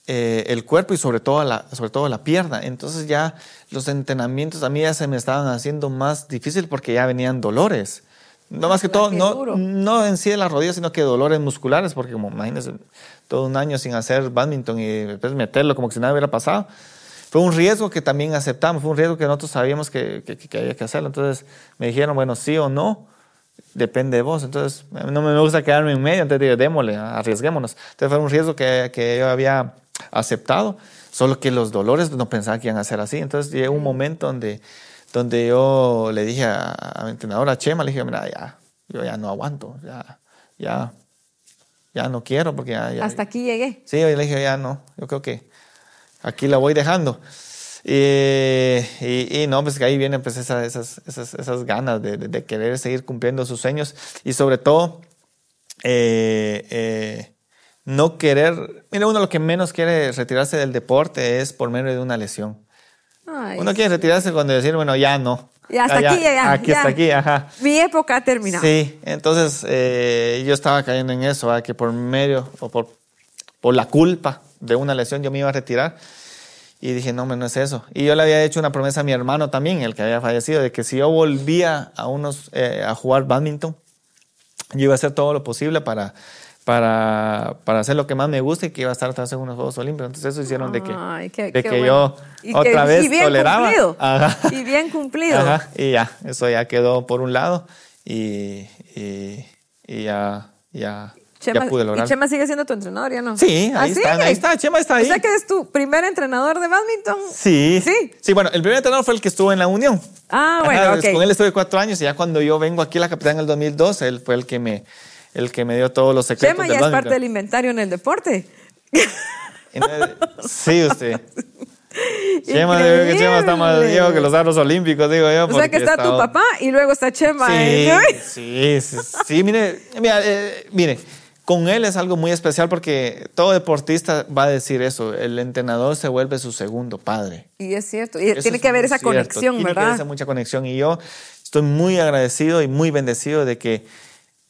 [SPEAKER 2] eh, el cuerpo y sobre todo, la, sobre todo la pierna. Entonces ya los entrenamientos a mí ya se me estaban haciendo más difícil porque ya venían dolores. No más que todo, no, no en sí de las rodillas, sino que dolores musculares, porque como imagínense, todo un año sin hacer badminton y después meterlo como que si nada hubiera pasado. Fue un riesgo que también aceptamos, fue un riesgo que nosotros sabíamos que, que, había que hacerlo. Entonces me dijeron, bueno, sí o no, depende de vos. Entonces no me gusta quedarme en medio, entonces digo, démosle, arriesguémonos. Entonces fue un riesgo que, que yo había aceptado, solo que los dolores no pensaba que iban a ser así. Entonces llegó un momento donde donde yo le dije a, mi entrenadora Chema, le dije, mira, ya, yo ya no aguanto, ya, ya, ya no quiero porque ya...
[SPEAKER 1] Hasta aquí llegué.
[SPEAKER 2] Sí, yo le dije, ya no, yo creo que aquí la voy dejando. Y, y, no, pues que ahí vienen pues esas, esas, esas, esas ganas de, de, querer seguir cumpliendo sus sueños y sobre todo eh, eh, no querer, mira, uno lo que menos quiere retirarse del deporte es por medio de una lesión. Uno quiere retirarse cuando decir, bueno, ya no.
[SPEAKER 1] Ya hasta aquí, ya,
[SPEAKER 2] Aquí hasta aquí, ajá.
[SPEAKER 1] Mi época ha terminado.
[SPEAKER 2] Sí, entonces eh, yo estaba cayendo en eso, que por medio o por, por la culpa de una lesión yo me iba a retirar. Y dije, no, no es eso. Y yo le había hecho una promesa a mi hermano también, el que había fallecido, de que si yo volvía a, unos, eh, a jugar badminton, yo iba a hacer todo lo posible para para, para hacer lo que más me gusta y que iba a estar atrás en unos Juegos Olímpicos. Entonces eso hicieron de que, de que yo otra vez y bien toleraba.
[SPEAKER 1] Cumplido. Y bien cumplido.
[SPEAKER 2] Y ya, eso ya quedó por un lado y, y, ya, ya, ya pude lograr.
[SPEAKER 1] ¿Y Chema sigue siendo tu entrenador ya no?
[SPEAKER 2] Sí, ahí, ¿Ah, está, ahí está, Chema está ahí.
[SPEAKER 1] O sea que es tu primer entrenador de badminton.
[SPEAKER 2] Sí. Sí. Sí, bueno, el primer entrenador fue el que estuvo en la Unión.
[SPEAKER 1] Ah, bueno,
[SPEAKER 2] Con él estuve cuatro años y ya cuando yo vengo aquí a la capital en el 2002, él fue el que me el que me dio todos los secretos.
[SPEAKER 1] Chema ya es parte del inventario en el deporte.
[SPEAKER 2] Sí, usted. Chema, digo que Chema está más viejo que los aros olímpicos, digo yo.
[SPEAKER 1] O sea que está tu papá y luego está Chema. ¿eh?
[SPEAKER 2] Sí, sí, sí, mire, eh, mire, con él es algo muy especial porque todo deportista va a decir eso, el entrenador se vuelve su segundo padre.
[SPEAKER 1] Y es cierto, y tiene que haber esa conexión, ¿verdad? Tiene que haber
[SPEAKER 2] mucha conexión y yo estoy muy agradecido y muy bendecido de que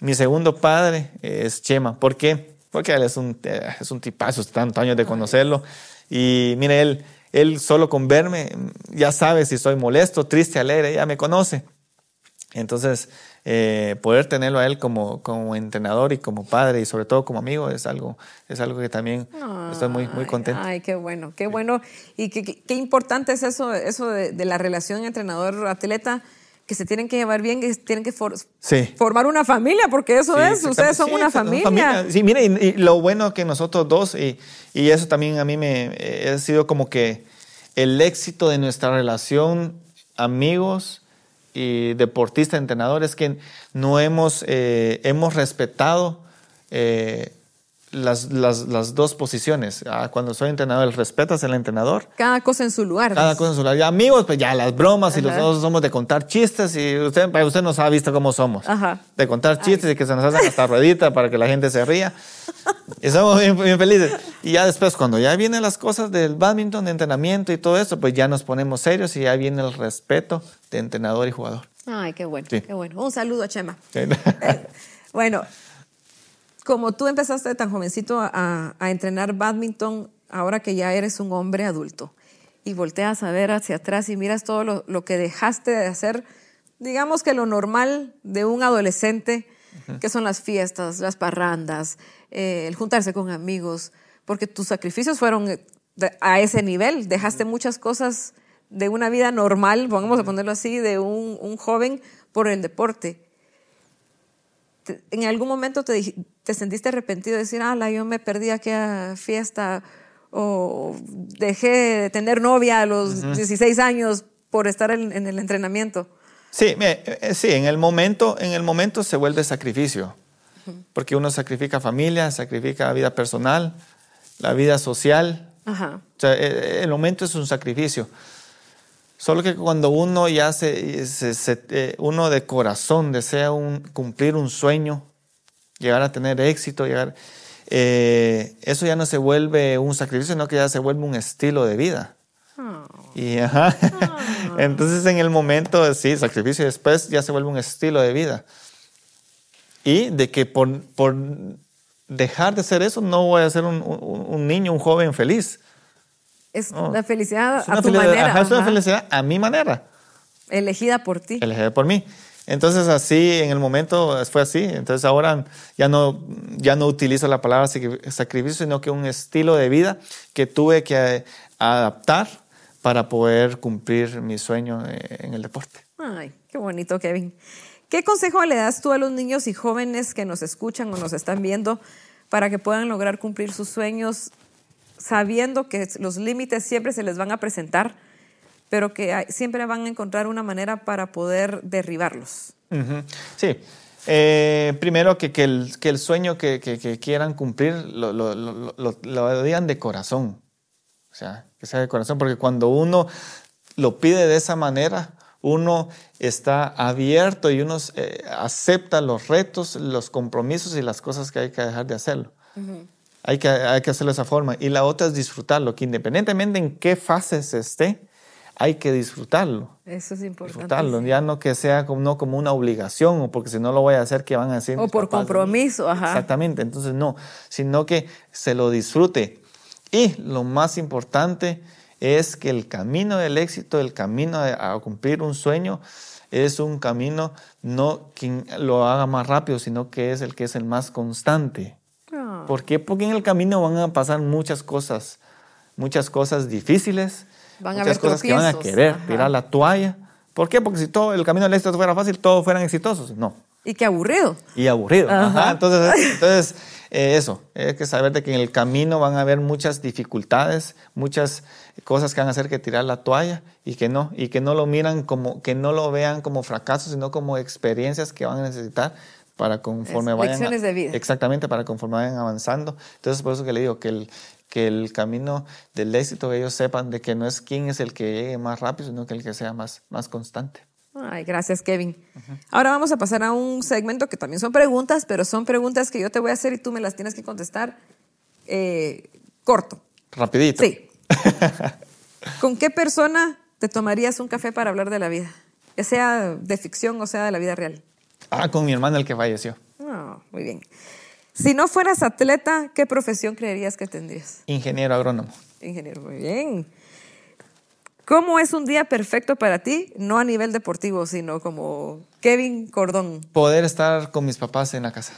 [SPEAKER 2] mi segundo padre es Chema. ¿Por qué? Porque él es un, es un tipazo, tantos años de conocerlo. Y mire, él, él solo con verme ya sabe si soy molesto, triste, alegre, ya me conoce. Entonces, eh, poder tenerlo a él como, como entrenador y como padre y sobre todo como amigo es algo, es algo que también estoy muy, muy contento.
[SPEAKER 1] Ay, qué bueno, qué bueno. Y qué, qué importante es eso, eso de, de la relación entrenador-atleta que se tienen que llevar bien, que tienen que formar una familia, porque eso es, ustedes son una familia.
[SPEAKER 2] Sí, mire, y, lo bueno que nosotros dos, y, y, eso también a mí me eh, ha sido como que el éxito de nuestra relación, amigos y deportistas, entrenadores, que no hemos, eh, hemos respetado eh, las, las, dos posiciones. Ah, cuando soy entrenador, el respetas al entrenador.
[SPEAKER 1] Cada cosa en su lugar.
[SPEAKER 2] Cada cosa en su lugar. Y amigos, pues ya las bromas y los dos somos de contar chistes y usted, pues, usted nos ha visto cómo somos. De contar chistes y que se nos hacen hasta ruedita para que la gente se ría. y somos bien, felices. Y ya después, cuando ya vienen las cosas del badminton, de entrenamiento y todo eso, pues ya nos ponemos serios y ya viene el respeto de entrenador y jugador.
[SPEAKER 1] Ay, qué bueno, qué bueno. Un saludo a Chema. Eh, bueno, como tú empezaste tan jovencito a, entrenar badminton, ahora que ya eres un hombre adulto y volteas a ver hacia atrás y miras todo lo, que dejaste de hacer, digamos que lo normal de un adolescente, que son las fiestas, las parrandas, eh, el juntarse con amigos, porque tus sacrificios fueron a ese nivel, dejaste muchas cosas de una vida normal, vamos a ponerlo así, de un, un joven por el deporte en algún momento te, te sentiste arrepentido de decir, ah, yo me perdí aquella fiesta o dejé de tener novia a los 16 años por estar en, el entrenamiento?
[SPEAKER 2] Sí, eh, sí, en el momento, en el momento se vuelve sacrificio, porque uno sacrifica familia, sacrifica vida personal, la vida social. Ajá. O sea, eh, eh, el momento es un sacrificio. Solo que cuando uno ya se, eh, uno de corazón desea un, cumplir un sueño, llegar a tener éxito, llegar, eh, eso ya no se vuelve un sacrificio, sino que ya se vuelve un estilo de vida. Oh. Y, ah. Entonces en el momento, sí, sacrificio, y después ya se vuelve un estilo de vida. Y de que por, por dejar de ser eso no voy a ser un, un niño, un joven feliz.
[SPEAKER 1] Es la felicidad a tu manera.
[SPEAKER 2] es una felicidad a mi manera.
[SPEAKER 1] Elegida por ti.
[SPEAKER 2] Elegida por mí. Entonces así, en el momento fue así. Entonces ahora ya no, ya no utilizo la palabra sacrificio, sino que un estilo de vida que tuve que adaptar para poder cumplir mi sueño eh, en el deporte.
[SPEAKER 1] Ay, qué bonito, Kevin. ¿Qué consejo le das tú a los niños y jóvenes que nos escuchan o nos están viendo para que puedan lograr cumplir sus sueños sabiendo que los límites siempre se les van a presentar, pero que siempre van a encontrar una manera para poder derribarlos.
[SPEAKER 2] Sí. Eh, primero que, que, el, que, el, sueño que, que quieran cumplir lo, lo, lo, lo, digan de corazón. O sea, que sea de corazón, porque cuando uno lo pide de esa manera, uno está abierto y uno eh, acepta los retos, los compromisos y las cosas que hay que dejar de hacerlo. Hay que, hay que hacerlo de esa forma. Y la otra es disfrutarlo, que independientemente en qué fase se esté, hay que disfrutarlo.
[SPEAKER 1] Eso es importante.
[SPEAKER 2] Disfrutarlo, ya no que sea como, no como una obligación o porque si no lo voy a hacer, ¿qué van a?
[SPEAKER 1] O por compromiso, ajá.
[SPEAKER 2] Exactamente, entonces no, sino que se lo disfrute. Y lo más importante es que el camino del éxito, el camino a cumplir un sueño, es un camino no quien lo haga más rápido, sino que es el que es el más constante. ¿Por qué? Porque en el camino van a pasar muchas cosas, muchas cosas difíciles, muchas cosas que van a querer tirar la toalla. ¿Por qué? Porque si todo el camino del éxito fuera fácil, todos fueran exitosos. No.
[SPEAKER 1] Y qué aburrido.
[SPEAKER 2] Y aburrido. Entonces, entonces eh, eso, hay que saber de que en el camino van a haber muchas dificultades, muchas cosas que van a hacer que tirar la toalla y que no, y que no lo miran como, que no lo vean como fracaso, sino como experiencias que van a necesitar para conforme vayan.
[SPEAKER 1] de vida.
[SPEAKER 2] Exactamente, para conforme vayan avanzando. Entonces, por eso que le digo que el, que el camino del éxito, que ellos sepan de que no es quién es el que llegue más rápido, sino que el que sea más, más constante.
[SPEAKER 1] Ay, gracias, Kevin. Ahora vamos a pasar a un segmento que también son preguntas, pero son preguntas que yo te voy a hacer y tú me las tienes que contestar eh, corto.
[SPEAKER 2] Rapidito.
[SPEAKER 1] Sí. ¿Con qué persona te tomarías un café para hablar de la vida? Ya sea de ficción o sea de la vida real.
[SPEAKER 2] Ah, con mi hermano el que falleció.
[SPEAKER 1] Ah, muy bien. Si no fueras atleta, ¿qué profesión creerías que tendrías?
[SPEAKER 2] Ingeniero agrónomo.
[SPEAKER 1] Ingeniero, muy bien. ¿Cómo es un día perfecto para ti? No a nivel deportivo, sino como Kevin Cordón.
[SPEAKER 2] Poder estar con mis papás en la casa.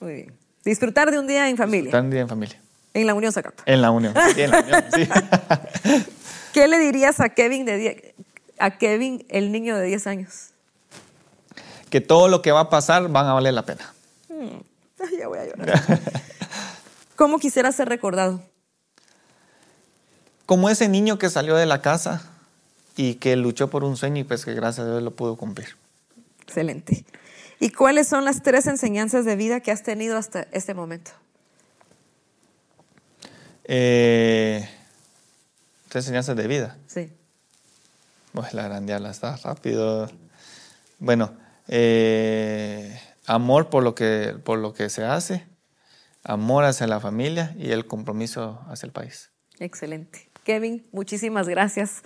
[SPEAKER 1] Muy bien. Disfrutar de un día en familia.
[SPEAKER 2] Disfrutar de un día en familia.
[SPEAKER 1] En la Unión Zacapa.
[SPEAKER 2] En la Unión, sí, en la Unión, sí.
[SPEAKER 1] ¿Qué le dirías a Kevin, de a Kevin, el niño de 10 años?
[SPEAKER 2] Que todo lo que va a pasar van a valer la pena.
[SPEAKER 1] Hmm. ya voy a llorar. ¿Cómo quisiera ser recordado?
[SPEAKER 2] Como ese niño que salió de la casa y que luchó por un sueño y pues que gracias a Dios lo pudo cumplir.
[SPEAKER 1] Excelente. ¿Y cuáles son las tres enseñanzas de vida que has tenido hasta este momento?
[SPEAKER 2] Eh, enseñanzas de vida.
[SPEAKER 1] Sí.
[SPEAKER 2] Pues la grandiala está rápido. Bueno, eh, amor por lo, que, por lo que se hace, amor hacia la familia y el compromiso hacia el país.
[SPEAKER 1] Excelente. Kevin, muchísimas gracias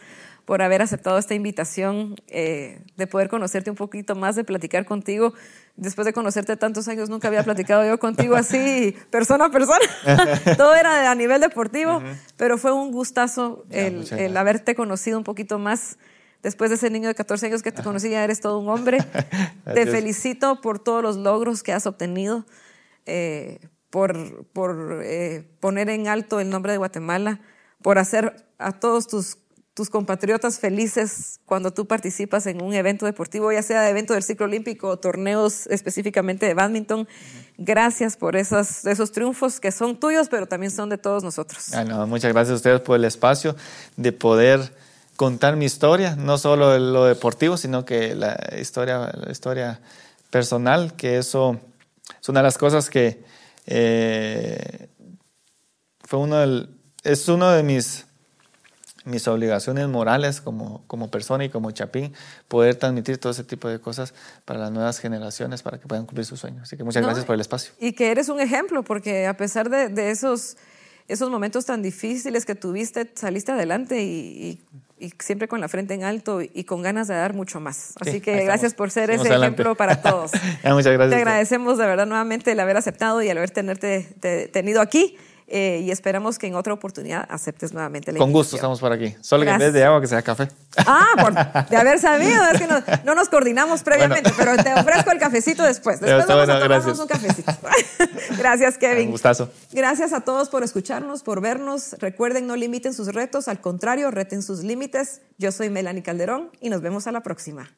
[SPEAKER 1] por haber aceptado esta invitación, eh, de poder conocerte un poquito más, de platicar contigo. Después de conocerte tantos años, nunca había platicado yo contigo así, persona a persona. Todo era a nivel deportivo, pero fue un gustazo el, haberte conocido un poquito más. Después de ese niño de 14 años que te conocí, ya eres todo un hombre. te felicito por todos los logros que has obtenido, eh, por, por eh, poner en alto el nombre de Guatemala, por hacer a todos tus tus compatriotas felices cuando tú participas en un evento deportivo, ya sea evento del ciclo olímpico o torneos específicamente de badminton. Gracias por esos, esos triunfos que son tuyos, pero también son de todos nosotros.
[SPEAKER 2] Ah, muchas gracias a ustedes por el espacio de poder contar mi historia, no solo lo deportivo, sino que la historia, la historia personal, que eso es una de las cosas que eh, fue uno del, es uno de mis mis obligaciones morales como, como persona y como chapín, poder transmitir todo ese tipo de cosas para las nuevas generaciones, para que puedan cumplir sus sueños. Así que muchas gracias por el espacio.
[SPEAKER 1] Y que eres un ejemplo, porque a pesar de, de esos, esos momentos tan difíciles que tuviste, saliste adelante y, y, siempre con la frente en alto y con ganas de dar mucho más. Así que gracias por ser ese ejemplo para todos.
[SPEAKER 2] muchas gracias.
[SPEAKER 1] Te agradecemos de verdad nuevamente el haber aceptado y el haber tenerte, tenido aquí. Eh, y esperamos que en otra oportunidad aceptes nuevamente la
[SPEAKER 2] Con gusto estamos por aquí. Solo que en vez de agua que sea café.
[SPEAKER 1] Ah, por, de haber sabido. Es que no, nos coordinamos previamente, pero te ofrezco el cafecito después. Después vamos a tomarnos un cafecito. gracias, Kevin.
[SPEAKER 2] Un gustazo.
[SPEAKER 1] Gracias a todos por escucharnos, por vernos. Recuerden, no limiten sus retos. Al contrario, reten sus límites. Yo soy Melanie Calderón y nos vemos a la próxima.